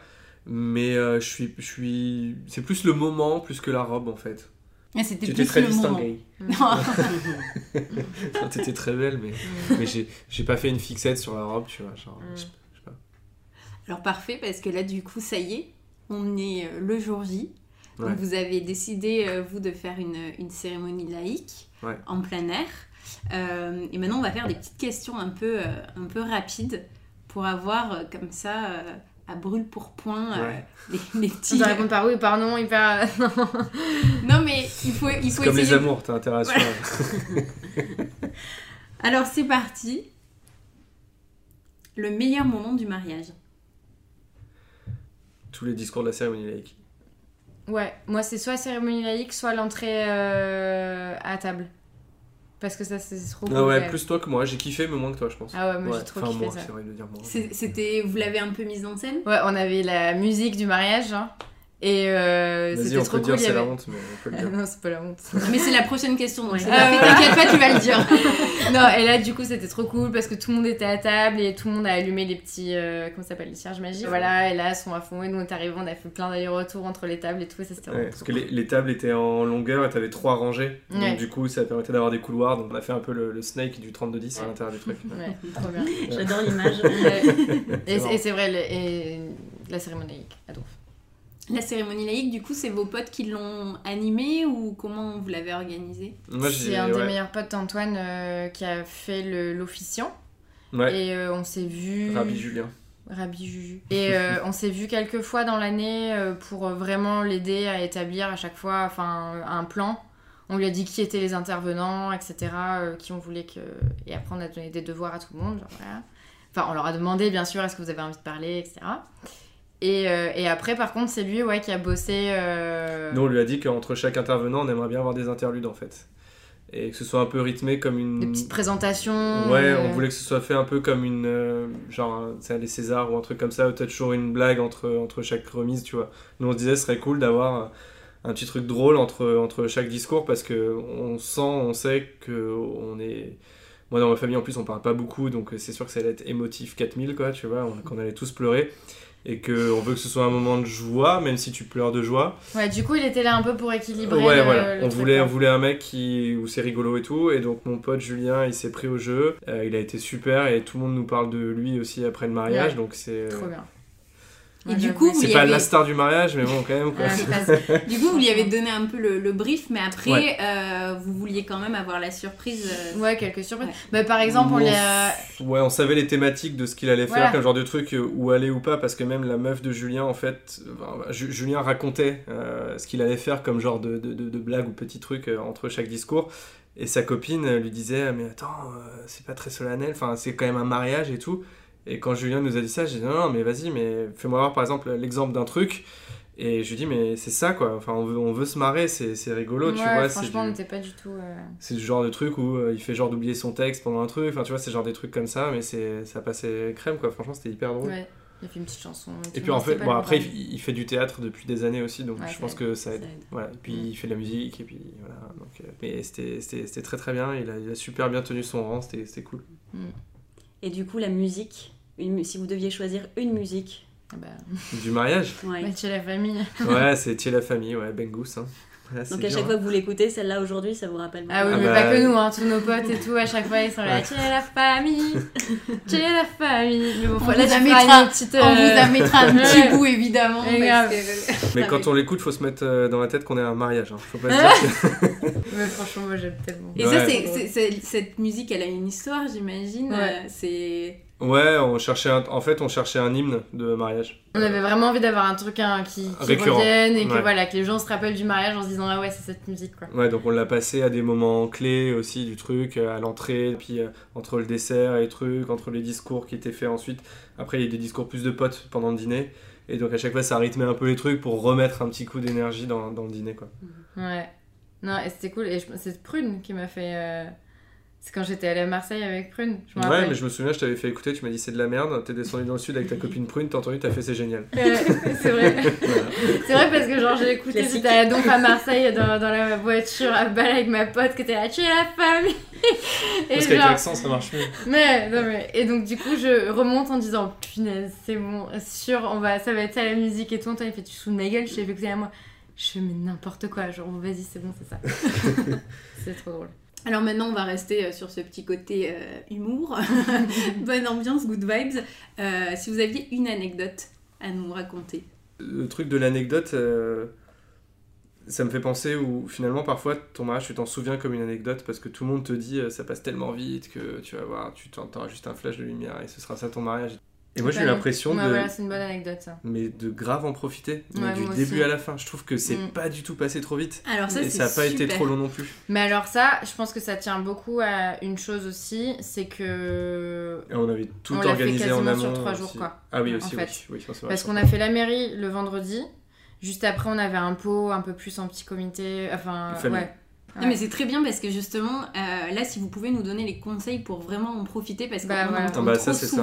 mais euh, je suis, je suis, c'est plus le moment plus que la robe en fait. Ah, C'était Tu plus étais très le moment. distinguée. Non. *laughs* Non, T'étais très belle, mais, mais j'ai j'ai pas fait une fixette sur la robe, tu vois. Genre, Mm. je- je sais pas. Alors parfait parce que là du coup ça y est, on est euh, le jour J. Donc Ouais. vous avez décidé euh, vous de faire une, une cérémonie laïque Ouais. en plein air. Euh, et maintenant on va faire des petites questions un peu, un peu rapides pour avoir comme ça à brûle pour point euh, Ouais. les, les petits. dois répondre par oui ou par non, hyper. *laughs* non. Non mais il faut, il faut Comme les amours, t'as intérêt à suivre. *laughs* Alors c'est parti. Le meilleur moment du mariage. Tous les discours de la cérémonie laïque. Ouais, moi c'est soit cérémonie laïque, soit l'entrée euh, à table. Parce que ça c'est trop cool. Ah ouais, ouais. plus toi que moi. J'ai kiffé, mais moins que toi, je pense. Ah ouais, moi Ouais, j'ai trop enfin, kiffé moi, ça. c'est vrai de dire moi. C'était, vous l'avez un peu mise en scène? Ouais, on avait la musique du mariage, hein, et euh, c'était on trop peut cool. c'est la honte, mais on peut le Ah dire. *laughs* non, c'est pas la honte. *laughs* Mais c'est la prochaine question donc Ouais. fait. T'inquiète pas, tu vas le dire. *laughs* non, et là, du coup, c'était trop cool parce que tout le monde était à table et tout le monde a allumé les petits. euh, comment ça s'appelle Les cierges magiques. Voilà, et là, elles sont à fond. Et nous, on est arrivés, on a fait plein d'allers-retours entre les tables et tout. Et ça, c'était Ouais, parce que les, les tables étaient en longueur et t'avais trois rangées. Ouais. Donc du coup, ça permettait d'avoir des couloirs. Donc on a fait un peu le, le snake du 32-10 à l'intérieur du truc. Ouais, trop bien. J'adore l'image. Et C'est vrai, le- et la cérémonie à. La cérémonie laïque, du coup, c'est vos potes qui l'ont animée ou comment vous l'avez organisée Moi, j'ai- C'est un ouais. des meilleurs potes d'Antoine euh, qui a fait le- l'officiant. Ouais, Et euh, on s'est vu. Rabbi Julien. Rabbi Juju. Et euh, *laughs* on s'est vu quelques fois dans l'année euh, pour vraiment l'aider à établir à chaque fois enfin, un plan. On lui a dit qui étaient les intervenants, etc., euh, qui on voulait que... Et après, on a donné des devoirs à tout le monde, genre voilà. Enfin, on leur a demandé, bien sûr, est-ce que vous avez envie de parler, etc. Et, euh, et après, par contre, c'est lui, ouais, qui a bossé... euh, Nous, on lui a dit qu'entre chaque intervenant, on aimerait bien avoir des interludes en fait. Et que ce soit un peu rythmé comme une. Des petites présentations. Ouais, euh, on voulait que ce soit fait un peu comme une. euh, genre, sais, les Césars ou un truc comme ça, t'as toujours une blague entre, entre chaque remise, tu vois. Nous, on se disait, ce serait cool d'avoir un petit truc drôle entre, entre chaque discours parce que on sent, on sait que on est. Moi, dans ma famille, en plus, on parle pas beaucoup, donc c'est sûr que ça allait être émotif 4000, quoi, tu vois, on- qu'on allait tous pleurer. Et qu'on veut que ce soit un moment de joie, même si tu pleures de joie. Ouais, du coup, il était là un peu pour équilibrer Ouais, le- voilà. le on, voulait, on voulait un mec qui, où c'est rigolo et tout. Et donc, mon pote Julien, il s'est pris au jeu. Euh, il a été super et tout le monde nous parle de lui aussi après le mariage. Ouais. donc, c'est. Trop bien. Et Ouais, du j'avoue. coup, vous C'est pas la star du mariage, mais bon, quand même. Quoi. *laughs* Du coup, vous lui avez donné un peu le, le brief, mais après, Ouais. euh, vous vouliez quand même avoir la surprise. euh, Ouais, quelques surprises. Ouais. Bah, par exemple, on On les s- a... Ouais, on savait les thématiques de ce qu'il allait faire, Voilà. quel genre de truc, euh, où aller ou pas, parce que même la meuf de Julien, en fait, Ju- Julien racontait euh, ce qu'il allait faire comme genre de, de, de, de blague ou petit truc euh, entre chaque discours. Et sa copine lui disait Mais attends, euh, c'est pas très solennel, enfin, c'est quand même un mariage et tout. Et quand Julien nous a dit ça, j'ai dit Non, non, mais vas-y, mais fais-moi voir par exemple l'exemple d'un truc. Et je lui dis Mais c'est ça quoi, enfin, on veut, on veut se marrer, c'est rigolo, tu vois. franchement, on du- n'était pas du tout... euh, c'est le genre de truc où euh, il fait genre d'oublier son texte pendant un truc, enfin tu vois, c'est genre des trucs comme ça, mais ça passait crème quoi, franchement c'était hyper drôle. Ouais. Il a fait une petite chanson. Et puis en fait, bon, après, il, il fait du théâtre depuis des années aussi, donc Ouais, je pense aide, que ça aide. ça aide. Voilà. Et puis Mm. il fait de la musique, et puis voilà. Donc, euh, mais c'était- très très bien, il a, il a super bien tenu son rang, c'était c'était cool. Et du coup, la musique, une si vous deviez choisir une musique. Ah bah, *laughs* Du mariage Ouais. bah, *laughs* chez la famille. Ouais, c'est Thier la famille, ouais, Bengus. Hein. Ouais, Donc à dur, chaque hein. fois que vous l'écoutez, celle-là aujourd'hui, ça vous rappelle Ah oui, Ah mais bah, pas que nous, hein, tous nos potes et tout, à chaque fois ils sont là, Ouais. chez la famille, *laughs* chez la famille. Mais bon, On là vous tu mettra- une petite. On vous euh, en mettra un petit bout évidemment. Parce que- Mais quand on l'écoute, faut se mettre euh, dans la tête qu'on est à un mariage. Hein. Faut pas se dire que... Mais franchement, moi j'aime tellement. Et Ouais. ça, c'est, cette musique, elle a une histoire, j'imagine. Ouais. Euh, c'est. Ouais, on cherchait un... en fait, on cherchait un hymne de mariage. On avait vraiment envie d'avoir un truc hein, qui, qui revienne et que Ouais. voilà, que les gens se rappellent du mariage en se disant ah ouais, c'est cette musique quoi. Ouais, donc on l'a passé à des moments clés aussi du truc, euh, à l'entrée, puis euh, entre le dessert et les trucs, entre les discours qui étaient faits ensuite. Après, il y a des discours plus de potes pendant le dîner. Et donc à chaque fois, ça rythmait un peu les trucs pour remettre un petit coup d'énergie dans, dans le dîner, quoi. Ouais. Non, et c'était cool. Et je- c'est Prune qui m'a fait. euh, C'est quand j'étais allée à Marseille avec Prune. Je Ouais, rappelle. mais je me souviens, je t'avais fait écouter, tu m'as dit c'est de la merde, t'es descendu dans le sud avec ta copine Prune, t'as entendu, t'as fait c'est génial. Ouais, *laughs* c'est vrai. Voilà. C'est vrai parce que genre j'ai écouté, j'étais donc à Marseille dans, dans la voiture à balle avec ma pote qui était là, tu es la famille Et Parce qu'avec genre, l'accent, ça marche mieux. mais, non, mais, et donc du coup je remonte en disant punaise c'est bon, sûr, on va, ça va être ça la musique et tout. Antoine il fait tu te fous de ma gueule, je t'ai fait écouter à moi. Je fais mais n'importe quoi, genre vas-y c'est bon c'est ça. *laughs* c'est trop drôle. Alors maintenant, on va rester euh, sur ce petit côté euh, humour. *laughs* *laughs* Bonne ambiance, good vibes. Euh, si vous aviez une anecdote à nous raconter. Le truc de l'anecdote, euh, ça me fait penser où finalement parfois ton mariage tu t'en souviens comme une anecdote parce que tout le monde te dit euh, ça passe tellement vite que tu vas voir, tu t'entends juste un flash de lumière et ce sera ça ton mariage. Et moi j'ai eu l'impression de, voilà, c'est une bonne anecdote ça. mais de grave en profiter, Ouais, du début aussi. à la fin. Je trouve que c'est Mm. pas du tout passé trop vite. Alors ça, et ça a pas été trop long non plus. Mais alors ça, je pense que ça tient beaucoup à une chose aussi, c'est que Et on avait tout On l'a fait organisé en quasiment amont. sur trois aussi. jours, quoi. Ah oui En aussi, fait. oui. oui, ça, c'est vrai, Parce qu'on a fait la mairie le vendredi. Juste après, on avait un pot un peu plus en petit comité. Enfin, ouais. Non, mais c'est très bien parce que justement, euh, là, si vous pouvez nous donner les conseils pour vraiment en profiter, parce qu'on Bah, voilà. entend Ah bah, trop ça, c'est ça.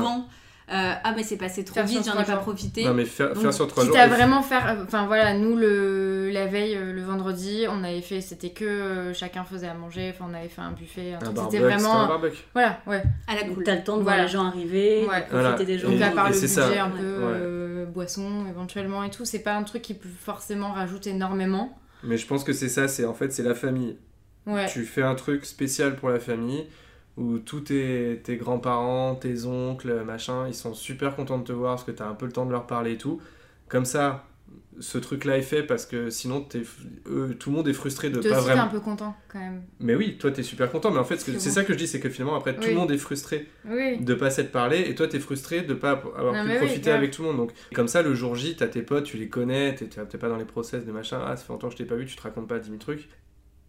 Euh, Ah, mais c'est passé trop Faire vite, j'en ai pas profité. Non mais faire, Donc, faire sur trois jours. à vraiment faire. Enfin voilà, nous, le, la veille, euh, le vendredi, on avait fait. C'était que euh, chacun faisait à manger. Enfin, on avait fait un buffet. Un Un truc. barbecue, C'était c'était un vraiment. barbecue. Voilà, ouais. À la Donc cool. t'as le temps de Voilà. voir les gens arriver, Ouais. profiter Voilà. des gens. Donc, Et- à part le c'est budget ça. un peu Ouais. euh, boisson éventuellement et tout, c'est pas un truc qui peut forcément rajouter énormément. Mais je pense que c'est ça, c'est en fait c'est la famille. Ouais. Tu fais un truc spécial pour la famille où tous tes, tes grands-parents, tes oncles, machin, ils sont super contents de te voir parce que tu as un peu le temps de leur parler et tout. Comme ça, ce truc-là est fait parce que sinon t'es- tout le monde est frustré de Toi pas aussi, t'es vraiment. un peu content quand même. Mais oui, toi t'es super content, mais en fait C'est bon. ça que je dis, c'est que finalement après tout le monde est frustré Oui. de pas s'être parlé et toi t'es frustré de pas avoir Non, pu oui, profiter avec tout le monde. Donc comme ça le jour J, t'as tes potes, tu les connais, t'es t'es pas dans les process de machin, ah ça fait longtemps que je t'ai pas vu, tu te racontes pas 10 000 trucs.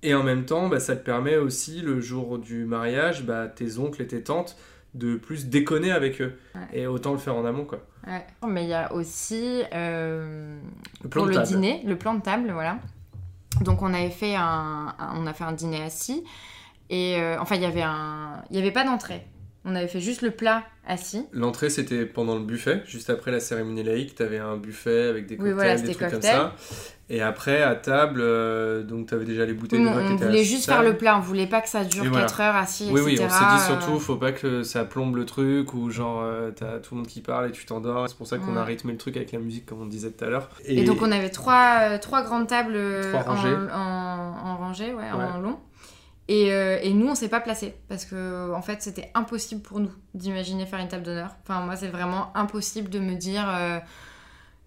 Et en même temps, bah, ça te permet aussi le jour du mariage, bah, tes oncles et tes tantes de plus déconner avec eux. Ouais. Et autant le faire en amont quoi. Ouais. Mais il y a aussi euh, Le plan pour de le table. dîner, le plan de table, voilà. Donc on avait fait un, un- on a fait un dîner assis et euh, enfin il y avait un, il y avait pas d'entrée. On avait fait juste le plat assis. L'entrée c'était pendant le buffet, juste après la cérémonie laïque, t'avais un buffet avec des Oui, cocktails, voilà, des trucs comme ça. Et après à table, euh, donc t'avais déjà les bouteilles Oui, de vin qui on voulait juste table. faire le plat, on voulait pas que ça dure voilà. 4 heures assis, Oui, oui, etc. on s'est dit euh, surtout, faut pas que ça plombe le truc ou genre euh, t'as tout le monde qui parle et tu t'endors. C'est pour ça qu'on a rythmé le truc avec la musique, comme on disait tout à l'heure. Et, donc on avait trois, euh, trois grandes tables euh, Trois en, rangées. en, en rangée, ouais, en long. Et, euh, et nous, on s'est pas placés parce que en fait, c'était impossible pour nous d'imaginer faire une table d'honneur. Enfin, moi, c'est vraiment impossible de me dire euh,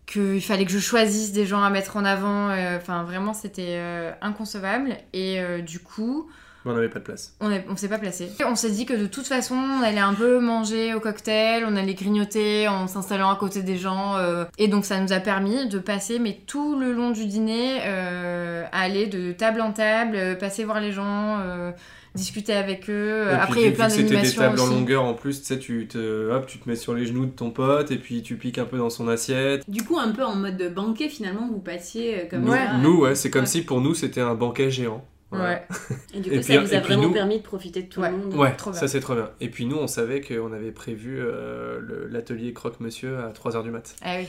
qu'il fallait que je choisisse des gens à mettre en avant. euh, Enfin, vraiment, c'était inconcevable. Et du coup, Mais on n'avait pas de place. on, on s'est pas placé. On s'est dit que de toute façon, on allait un peu manger au cocktail, on allait grignoter en s'installant à côté des gens. euh, et donc, ça nous a permis de passer, mais tout le long du dîner, euh, à aller de table en table, euh, passer voir les gens, euh, discuter avec eux. Et puis, Après, il y a plein que c'était des d'animations tables en longueur en plus, tu sais, tu te, hop, tu te mets sur les genoux de ton pote et puis tu piques un peu dans son assiette. Du coup, un peu en mode banquet, finalement, vous passiez comme Nous, ça. nous, ouais, c'est comme Ouais. si pour nous c'était un banquet géant. Voilà. Ouais. *laughs* Et du coup, Et ça puis- vous a vraiment nous- permis de profiter de tout Ouais. le monde. Ouais, Trop ça c'est trop bien. Et puis nous, on savait qu'on avait prévu euh, le- l'atelier croque-monsieur à 3h du mat. Ah oui.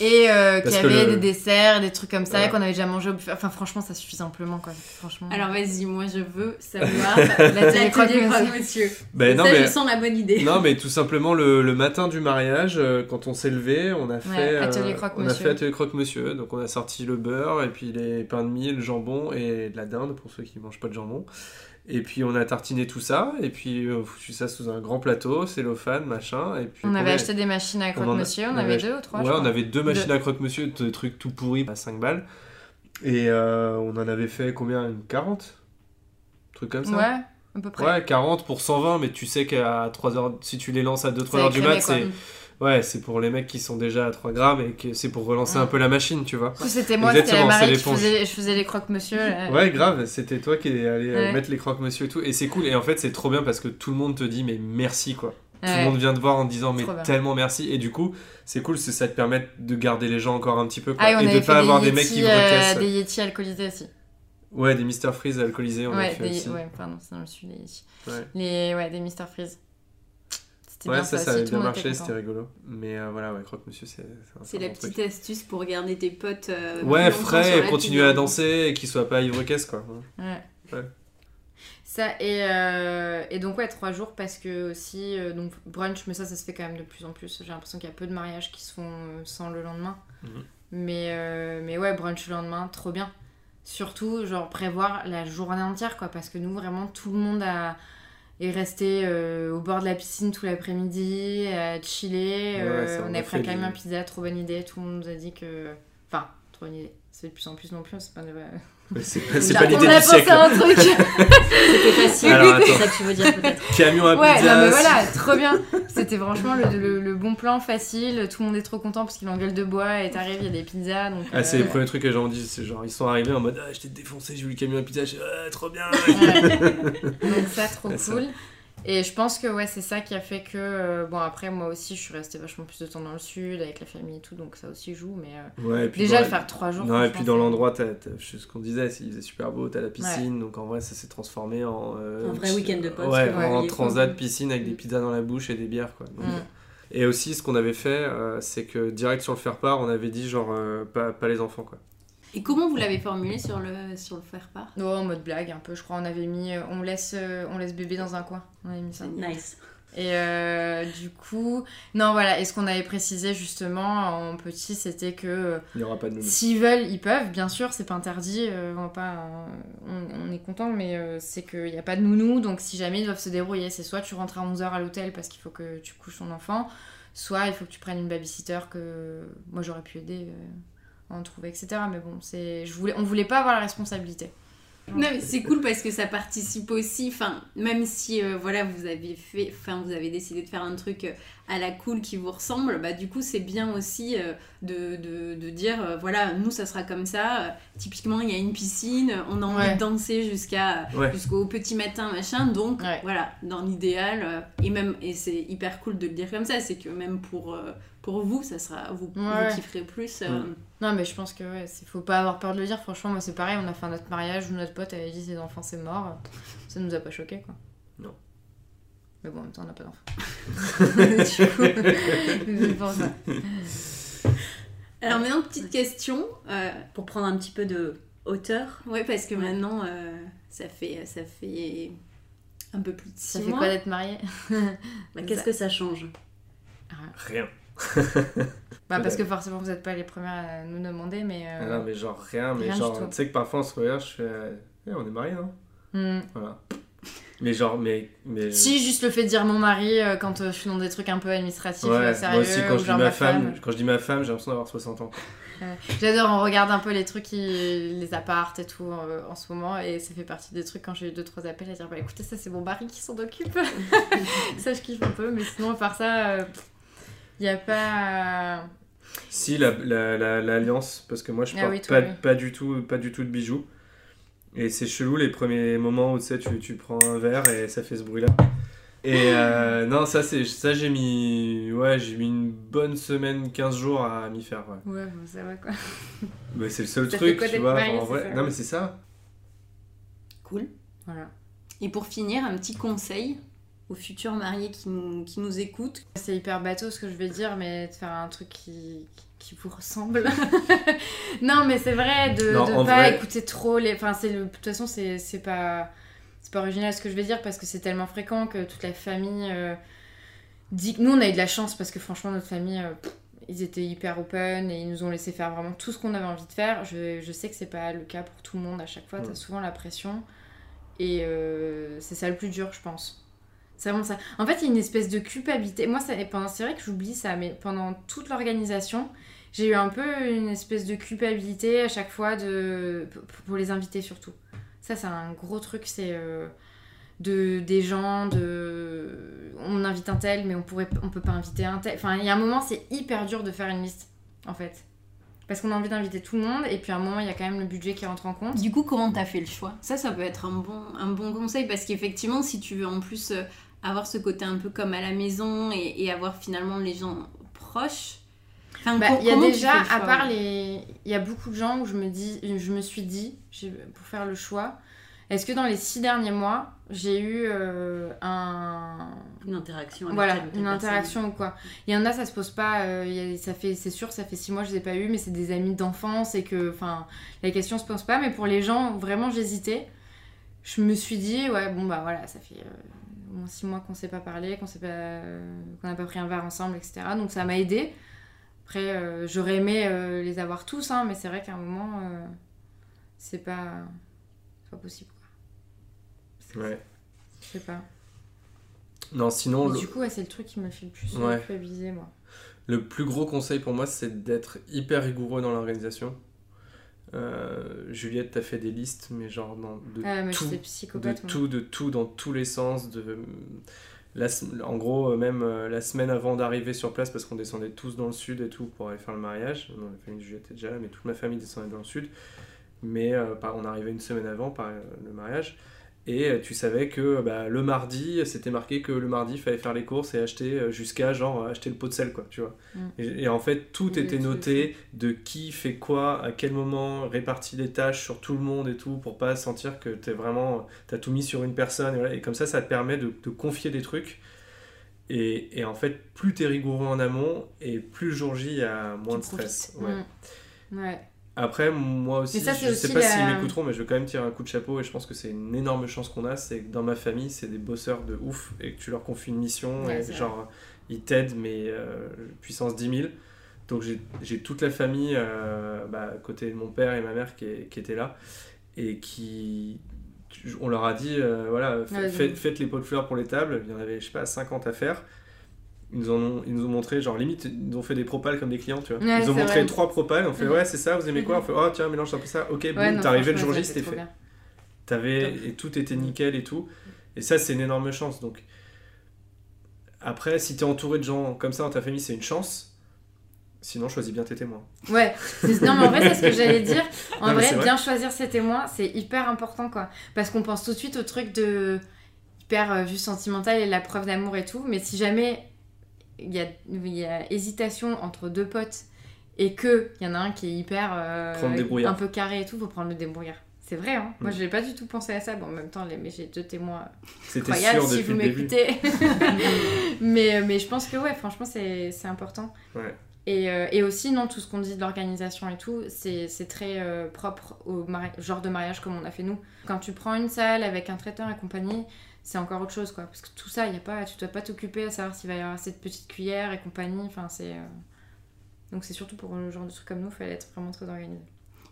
Et euh, qu'il y avait le- des desserts, des trucs comme ça, Ouais. qu'on avait déjà mangé au buffet. Enfin, franchement, ça suffit amplement, quoi. Franchement. Alors vas-y, moi je veux savoir *laughs* l'atelier croque-monsieur. croque-monsieur. Ben non, ça, mais... je sens la bonne idée. Non, mais tout simplement le, le matin du mariage, euh, quand on s'est levé, on a fait atelier euh, croque-monsieur. on a fait atelier croque-monsieur. Donc on a sorti le beurre et puis les pains de mie, le jambon et de la dinde pour ceux qui mangent pas de jambon. Et puis on a tartiné tout ça et puis euh, foutu ça sous un grand plateau, cellophane, machin. Et puis On avait acheté des machines à croque-monsieur, on, on avait deux ou trois, Ouais, on avait deux machines à croque-monsieur, des trucs tout pourris à 5 balles. Et euh, on en avait fait combien? Une 40 Un truc comme ça? Ouais, à peu près. Ouais, 40 pour 120, mais tu sais qu'à 3 heures, si tu les lances à 2-3 Ça heures du mat, c'est ouais, c'est pour les mecs qui sont déjà à 3 grammes et que c'est pour relancer un peu la machine, tu vois. C'était moi, c'était la Marie qui faisait, je faisais les croque-monsieur. Ouais, grave, c'était toi qui es allé euh, Ouais. mettre les croque-monsieur et tout. Et c'est cool, et en fait, c'est trop bien parce que tout le monde te dit, mais merci quoi. Tout Ouais. le monde vient te voir en disant, mais tellement merci. Et du coup, c'est cool, c'est ça te permet de garder les gens encore un petit peu quoi. Ah, et on et de pas avoir des mecs qui euh, recaissent. des Yeti alcoolisés aussi. Ouais, des Mr Freeze alcoolisés, on a Ouais, fait des... aussi. ouais, pardon, c'est dans le sud, les Yeti. Ouais. Les... Ouais, des Mr Freeze. C'était Ouais, bien ça, ça, avait bien marché, c'était rigolo. Mais euh, voilà, ouais, croque-monsieur, c'est. C'est bon la truc. petite astuce pour garder tes potes. euh, Ouais, frais, et continuer à danser et qu'ils soient pas ivre-caisse, quoi. Ouais. Ouais. Ça, et, euh, et donc, ouais, trois jours parce que aussi, euh, donc brunch, mais ça, ça se fait quand même de plus en plus. J'ai l'impression qu'il y a peu de mariages qui se font sans le lendemain. Mhm. Mais, mais ouais, brunch le lendemain, trop bien. Surtout, genre, prévoir la journée entière, quoi, parce que nous, vraiment, tout le monde a, est resté euh, au bord de la piscine tout l'après-midi, à chiller. Ouais, euh, ça, on on a pris un camion des- à pizza, trop bonne idée. Tout le monde nous a dit que. Enfin, trop bonne idée. C'est de plus en plus non plus, c'est pas de... Mais c'est pas, pas a- l'idée on a du pensé siècle. à un truc *laughs* C'était facile, Alors, ça que tu veux dire peut-être. Camion à Ouais, non mais voilà, trop bien. C'était franchement le, le- le bon plan facile. Tout le monde est trop content parce qu'il en gueule de bois et t'arrives, il y a des pizzas. Donc, Ah, c'est euh, les premiers trucs que les gens disent, c'est genre ils sont arrivés en mode ah, je t'ai défoncé, j'ai vu le camion à pizza, je suis ah, trop bien. ouais. *laughs* Donc ça, trop Ouais, ça. Et je pense que ouais, c'est ça qui a fait que. euh, bon, après, moi aussi, je suis restée vachement plus de temps dans le sud avec la famille et tout, donc ça aussi joue. Mais euh, Ouais, et puis déjà, le faire trois jours. Non, et puis dans c'est- l'endroit, sais ce qu'on disait, c'est- il faisait super beau, t'as la piscine, donc en vrai ça s'est transformé en. euh, Un vrai week-end de potes, Ouais, en transat quoi. piscine avec des pizzas dans la bouche et des bières quoi. Donc, Mm. euh, Et aussi, ce qu'on avait fait, euh, c'est que direct sur le faire part, on avait dit genre euh, pas, pas les enfants quoi. Et comment vous l'avez formulé sur le, sur le faire part Ouais, en mode blague un peu, je crois. On avait mis. euh, on, laisse, euh, on laisse bébé dans un coin. On avait mis ça. Nice. Et euh, du coup, non voilà, et ce qu'on avait précisé justement en petit, c'était que Il n'y aura pas de nounou. s'ils veulent, ils peuvent, bien sûr, c'est pas interdit, euh, on, pas, on, on est content, mais euh, c'est qu'il n'y a pas de nounou, donc si jamais ils doivent se débrouiller, c'est soit tu rentres à 11h à l'hôtel parce qu'il faut que tu couches ton enfant, soit il faut que tu prennes une babysitter que moi j'aurais pu aider euh, en trouver, etc. Mais bon, c'est, je voulais, on voulait pas avoir la responsabilité. Non, mais c'est cool parce que ça participe aussi, enfin, même si euh, voilà, vous avez fait, enfin, vous avez décidé de faire un truc euh, à la cool qui vous ressemble, bah du coup, c'est bien aussi euh, de, de, de dire, euh, voilà, nous, ça sera comme ça. Euh, typiquement, il y a une piscine, on a envie Ouais. de danser jusqu'à Ouais. jusqu'au petit matin, machin. Donc, Ouais. voilà, dans l'idéal, euh, et même, et c'est hyper cool de le dire comme ça, c'est que même pour, euh, pour vous, ça sera, vous, Ouais. vous kifferez plus. euh. Non, mais je pense que ouais, c'est- faut pas avoir peur de le dire. Franchement, moi c'est pareil, on a fait notre mariage où notre pote avait dit ses enfants c'est mort. Ça nous a pas choqué quoi. Non. Mais bon, en même temps, on n'a pas d'enfants. *laughs* du coup, ça. Alors maintenant, petite question. euh, Pour prendre un petit peu de hauteur. Ouais, parce que maintenant, euh, ça, fait, ça fait un peu plus de Ça six fait mois. quoi d'être marié *laughs* Bah, Qu'est-ce que ça change? Rien. *laughs* Bah, parce que forcément, vous n'êtes pas les premières à nous demander, mais. Ah euh, non, mais genre rien, mais Rien genre, tu sais que parfois on se regarde, je fais Eh, on est mariés, hein hmm. Voilà. Mais genre, mais. mais... Si, juste le fait de dire mon mari euh, quand euh, je suis dans des trucs un peu administratifs, Ouais, euh, sérieux, moi aussi, quand ou je, genre ma ma femme, femme. quand je dis ma femme, j'ai l'impression d'avoir 60 ans. J'adore, on regarde un peu les trucs, qui- les appartes et tout euh, en ce moment, et ça fait partie des trucs quand j'ai eu deux trois appels à dire bah écoutez, ça c'est mon mari qui s'en occupe. *laughs* *laughs* ça je kiffe un peu, mais sinon à part ça, il n'y a pas. Si, l'alliance, la, la, parce que moi je Ah porte oui, toi, pas, oui. pas, du tout, pas du tout de bijoux. Et c'est chelou les premiers moments où tu sais, tu, tu prends un verre et ça fait ce bruit-là. Et euh, *laughs* non, ça, c'est, ça j'ai mis, ouais, j'ai mis une bonne semaine, 15 jours à m'y faire. Ouais. Ouais, bon, ça va quoi. Mais *laughs* c'est le seul Ça truc, quoi tu vois. marié, en vrai. ça Non, mais c'est ça. Cool. Voilà. Et pour finir, un petit conseil aux futurs mariés qui nous, qui nous écoutent. C'est hyper bateau ce que je vais dire, mais de faire un truc qui, qui vous ressemble. *laughs* non, mais c'est vrai, de ne pas vrai- écouter trop les. Enfin, c'est de toute façon, c'est c'est pas. C'est pas original ce que je vais dire parce que c'est tellement fréquent que toute la famille euh, dit que nous on a eu de la chance parce que franchement notre famille euh, pff, ils étaient hyper open et ils nous ont laissé faire vraiment tout ce qu'on avait envie de faire. Je, je sais que c'est pas le cas pour tout le monde à chaque fois, t'as Ouais. souvent la pression et euh, c'est ça le plus dur je pense. C'est vraiment ça. En fait, il y a une espèce de culpabilité. Moi, c'est vrai que j'oublie ça, mais pendant toute l'organisation, j'ai eu un peu une espèce de culpabilité à chaque fois de, pour- pour les invités surtout. Ça, c'est un gros truc, c'est euh, de, des gens, de... On invite un tel, mais on pourrait, on peut pas inviter un tel. Enfin, il y a un moment, c'est hyper dur de faire une liste, en fait. Parce qu'on a envie d'inviter tout le monde, et puis à un moment, il y a quand même le budget qui rentre en compte. Du coup, comment t'as fait le choix? Ça, ça peut être un bon, un bon conseil parce qu'effectivement, si tu veux en plus euh, avoir ce côté un peu comme à la maison et, et avoir finalement les gens proches. Enfin, Bah, Il y a déjà, à part ouais les. Il y a beaucoup de gens où je me, dis, je me suis dit, pour faire le choix, est-ce que dans les six derniers mois, j'ai eu euh, un. Une interaction avec Voilà, une interaction ou quoi. Il y en a, ça se pose pas. euh, il y a- ça fait, c'est sûr, ça fait six mois que je les ai pas eu, mais c'est des amis d'enfance et que, enfin, la question se pose pas. Mais pour les gens, vraiment, j'hésitais. Je me suis dit, ouais, bon bah voilà, ça fait euh, au moins six mois qu'on s'est pas parlé, qu'on euh, qu'on n'a pas pris un verre ensemble, etc. Donc ça m'a aidé. Après, euh, j'aurais aimé les avoir tous, hein, mais c'est vrai qu'à un moment, c'est pas, pas possible. Ouais. Je sais pas. Non, sinon, Mais le, du coup, ouais, c'est le truc qui me fait le plus Ouais. culpabiliser, moi. le plus gros conseil pour moi, c'est d'être hyper rigoureux dans l'organisation. Euh, Juliette, t'as fait des listes, mais genre dans, de Ah, mais tout, de tout, de tout, dans tous les sens. De, la, en gros, euh, même euh, la semaine avant d'arriver sur place, parce qu'on descendait tous dans le sud et tout pour aller faire le mariage. Non, la famille de Juliette était déjà là, mais toute ma famille descendait dans le sud. Mais euh, par- on arrivait une semaine avant par le mariage. Et euh, tu savais que bah, le mardi, c'était marqué que le mardi, il fallait faire les courses et acheter euh, jusqu'à genre acheter le pot de sel, quoi, tu vois. Mm. Et, et en fait, tout était noté de qui fait quoi, à quel moment, réparti les tâches sur tout le monde et tout, pour pas sentir que t'es vraiment, t'as tout mis sur une personne. Et, voilà. Et comme ça, ça te permet de, de confier des trucs. Et, et en fait, plus t'es rigoureux en amont, et plus le jour J, il y a moins de stress. Ouais. Mm. Ouais. Après, moi aussi, ça, je sais aussi pas la- s'ils m'écouteront, mais je vais quand même tirer un coup de chapeau et je pense que c'est une énorme chance qu'on a. C'est que dans ma famille, c'est des bosseurs de ouf et que tu leur confies une mission Ouais, et genre, ils t'aident, mais euh, puissance 10 000. Donc j'ai toute la famille, euh, bah, à côté de mon père et ma mère qui, est- qui étaient là et qui. On leur a dit, euh, voilà, Ouais, faites, faites les pots de fleurs pour les tables. Il y en avait, je sais pas, 50 à faire. Ils nous, ont, ils nous ont montré, genre limite, ils nous ont fait des propales comme des clients, tu vois. Ouais, ils ont montré vrai. trois propales, on fait Mhm. ouais, c'est ça, vous aimez quoi On fait oh, tiens, mélange un peu ça, ok, boum, t'arrivais le jour J, c'était fait. T'avais, et tout était nickel et tout. Et ça, c'est une énorme chance. Donc, après, si t'es entouré de gens comme ça dans ta famille, c'est une chance. Sinon, choisis bien tes témoins. Ouais, non mais en vrai c'est ce que j'allais *laughs* dire. En Non, vrai. bien choisir ses témoins, c'est hyper important quoi. Parce qu'on pense tout de suite au truc de hyper euh, juste sentimental et la preuve d'amour et tout. Mais si jamais il y a, y a hésitation entre deux potes et que il y en a un qui est hyper euh, un peu carré et tout, faut prendre le débrouillard. C'est vrai, hein. Moi, Mm. je n'ai pas du tout pensé à ça. Bon, en même temps, mais j'ai deux témoins incroyables si vous m'écoutez. *laughs* *laughs* mais, mais je pense que, ouais, franchement, c'est important. Ouais. Et, euh, et aussi, non, tout ce qu'on dit de l'organisation et tout, c'est très euh, propre au genre de mariage comme on a fait nous. Quand tu prends une salle avec un traiteur et compagnie, c'est encore autre chose, quoi. Parce que tout ça, y a pas, tu dois pas t'occuper à savoir s'il va y avoir cette petite cuillère et compagnie. Enfin, c'est... euh, Donc c'est surtout pour le genre de truc comme nous, il fallait être vraiment très organisé.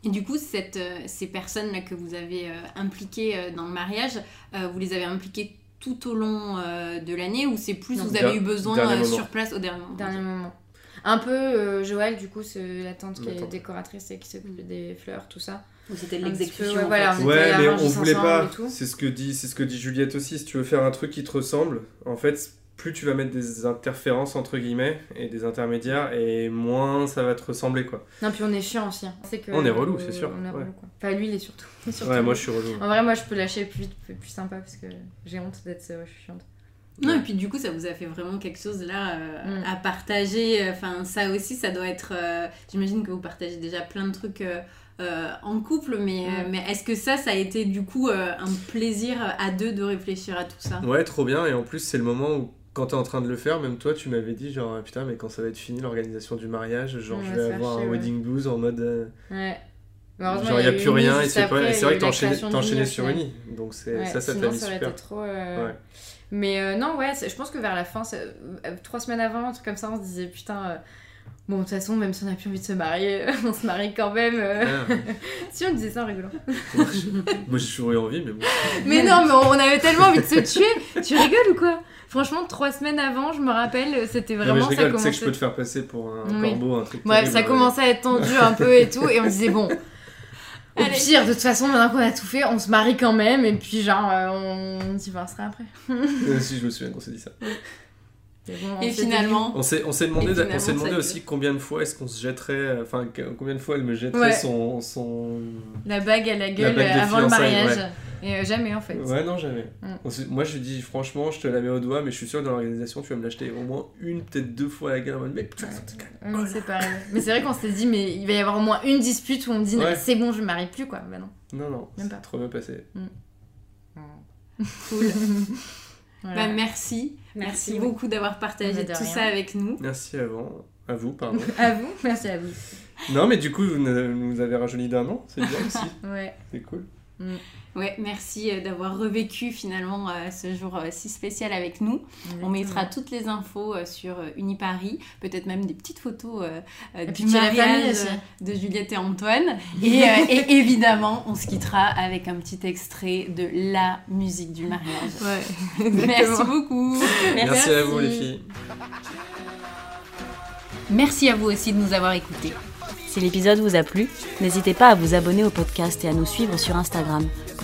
Et du coup, cette, euh, ces personnes-là que vous avez euh, impliquées euh, dans le mariage, euh, vous les avez impliquées tout au long euh, de l'année ou c'est plus Non. vous avez eu besoin euh, sur place au dernier moment? Dernier moment. Un peu euh, Joël, du coup, c'est la tante qui est décoratrice et qui s'occupe des fleurs, tout ça. C'était petit l'exécution. ouais, en voilà, fait. on Ouais, mais on voulait pas. C'est ce que dit, c'est ce que dit Juliette aussi. Si tu veux faire un truc qui te ressemble, en fait, plus tu vas mettre des interférences entre guillemets et des intermédiaires, et moins ça va te ressembler quoi. Non, puis on est chiant aussi. hein. Que, On est relou, c'est sûr, On est ouais. relou, quoi. Enfin, lui, il est surtout. *laughs* surtout Ouais, moi je suis relou. En vrai, moi, je peux lâcher plus vite, plus, plus sympa parce que j'ai honte d'être euh, je suis chiante. Non, et puis du coup, ça vous a fait vraiment quelque chose là euh, Mm. à partager. Enfin, ça aussi, ça doit être. euh, J'imagine que vous partagez déjà plein de trucs euh, en couple, mais, mais est-ce que ça, ça a été du coup euh, un plaisir à deux de réfléchir à tout ça? Ouais, trop bien. Et en plus, c'est le moment où, quand t'es en train de le faire, même toi, tu m'avais dit, genre, putain, mais quand ça va être fini l'organisation du mariage, genre, Ouais, je vais avoir un ouais. wedding blues en mode. euh, Ouais. Genre, il n'y a plus une rien, et c'est pas- vrai que t'enchaînais sur. Uni. Donc, c'est ça, ça t'a mis ça aurait super. été trop. euh, Ouais. Mais euh, non, ouais, je pense que vers la fin, c'est- trois semaines avant, un truc comme ça, on se disait putain. Bon, de toute façon, même si on n'a plus envie de se marier, *laughs* on se marie quand même. euh. Ah, *laughs* si on disait ça en rigolant. *laughs* moi, j'ai toujours eu envie, mais bon. Mais non, mais on avait tellement envie de se tuer. Tu rigoles ou quoi? Franchement, trois semaines avant, je me rappelle, c'était Non, mais vraiment je ça rigole, tu sais que je peux te faire passer pour un Oui. corbeau, un truc. Bref, terrible, ça ouais. commençait à être tendu un peu et tout, et on disait bon. Au Allez. pire, de toute façon, maintenant qu'on a tout fait, on se marie quand même, et puis genre, euh, on divorcera après. Euh, si, je me souviens qu'on s'est dit ça. Et, bon, on Et s'est finalement, On s'est, on s'est demandé, on s'est demandé aussi combien de fois est-ce qu'on se jetterait, euh, enfin combien de fois elle me jetterait Ouais. son, son. la bague à la gueule euh, avant le mariage. Et euh, jamais en fait. Ouais, non, jamais. Mm. S'est- Moi, je lui dis franchement, je te la mets au doigt, mais je suis sûr que dans l'organisation, tu vas me l'acheter au moins une, peut-être deux fois à la gueule en mode mec, putain, ça te calme. Ouais, mais c'est pareil. Mais c'est vrai qu'on s'était dit, mais il va y avoir au moins une dispute où on me dit, non, Ouais. c'est bon, je me marie plus quoi. Bah non. Non, non, Même pas. trop bien passé. cool. *laughs* Voilà. Bah, merci. Merci, beaucoup d'avoir partagé de tout rien. ça avec nous. Merci à vous, à vous, pardon. *laughs* À vous, merci à vous. non, mais du coup, vous nous nous avez rajeuni d'un an, c'est bien aussi, *laughs* Ouais. c'est cool. Ouais, merci euh, d'avoir revécu finalement euh, ce jour euh, si spécial avec nous. On mettra toutes les infos sur Uniparis, peut-être même des petites photos du mariage de Juliette et Antoine. Et, *laughs* et évidemment, on se quittera avec un petit extrait de la musique du mariage. Ouais. *laughs* Merci beaucoup. Merci, à vous, les filles. Merci à vous aussi de nous avoir écoutés. Si l'épisode vous a plu, n'hésitez pas à vous abonner au podcast et à nous suivre sur Instagram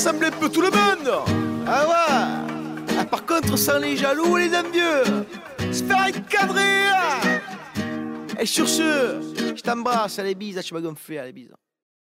rassembler un peu tout le monde Ah ouais Ah, Par contre sans les jaloux et les envieux Se faire encadrer hein. et sur ce, je t'embrasse, allez bises, tu vas gonfler, allez bises.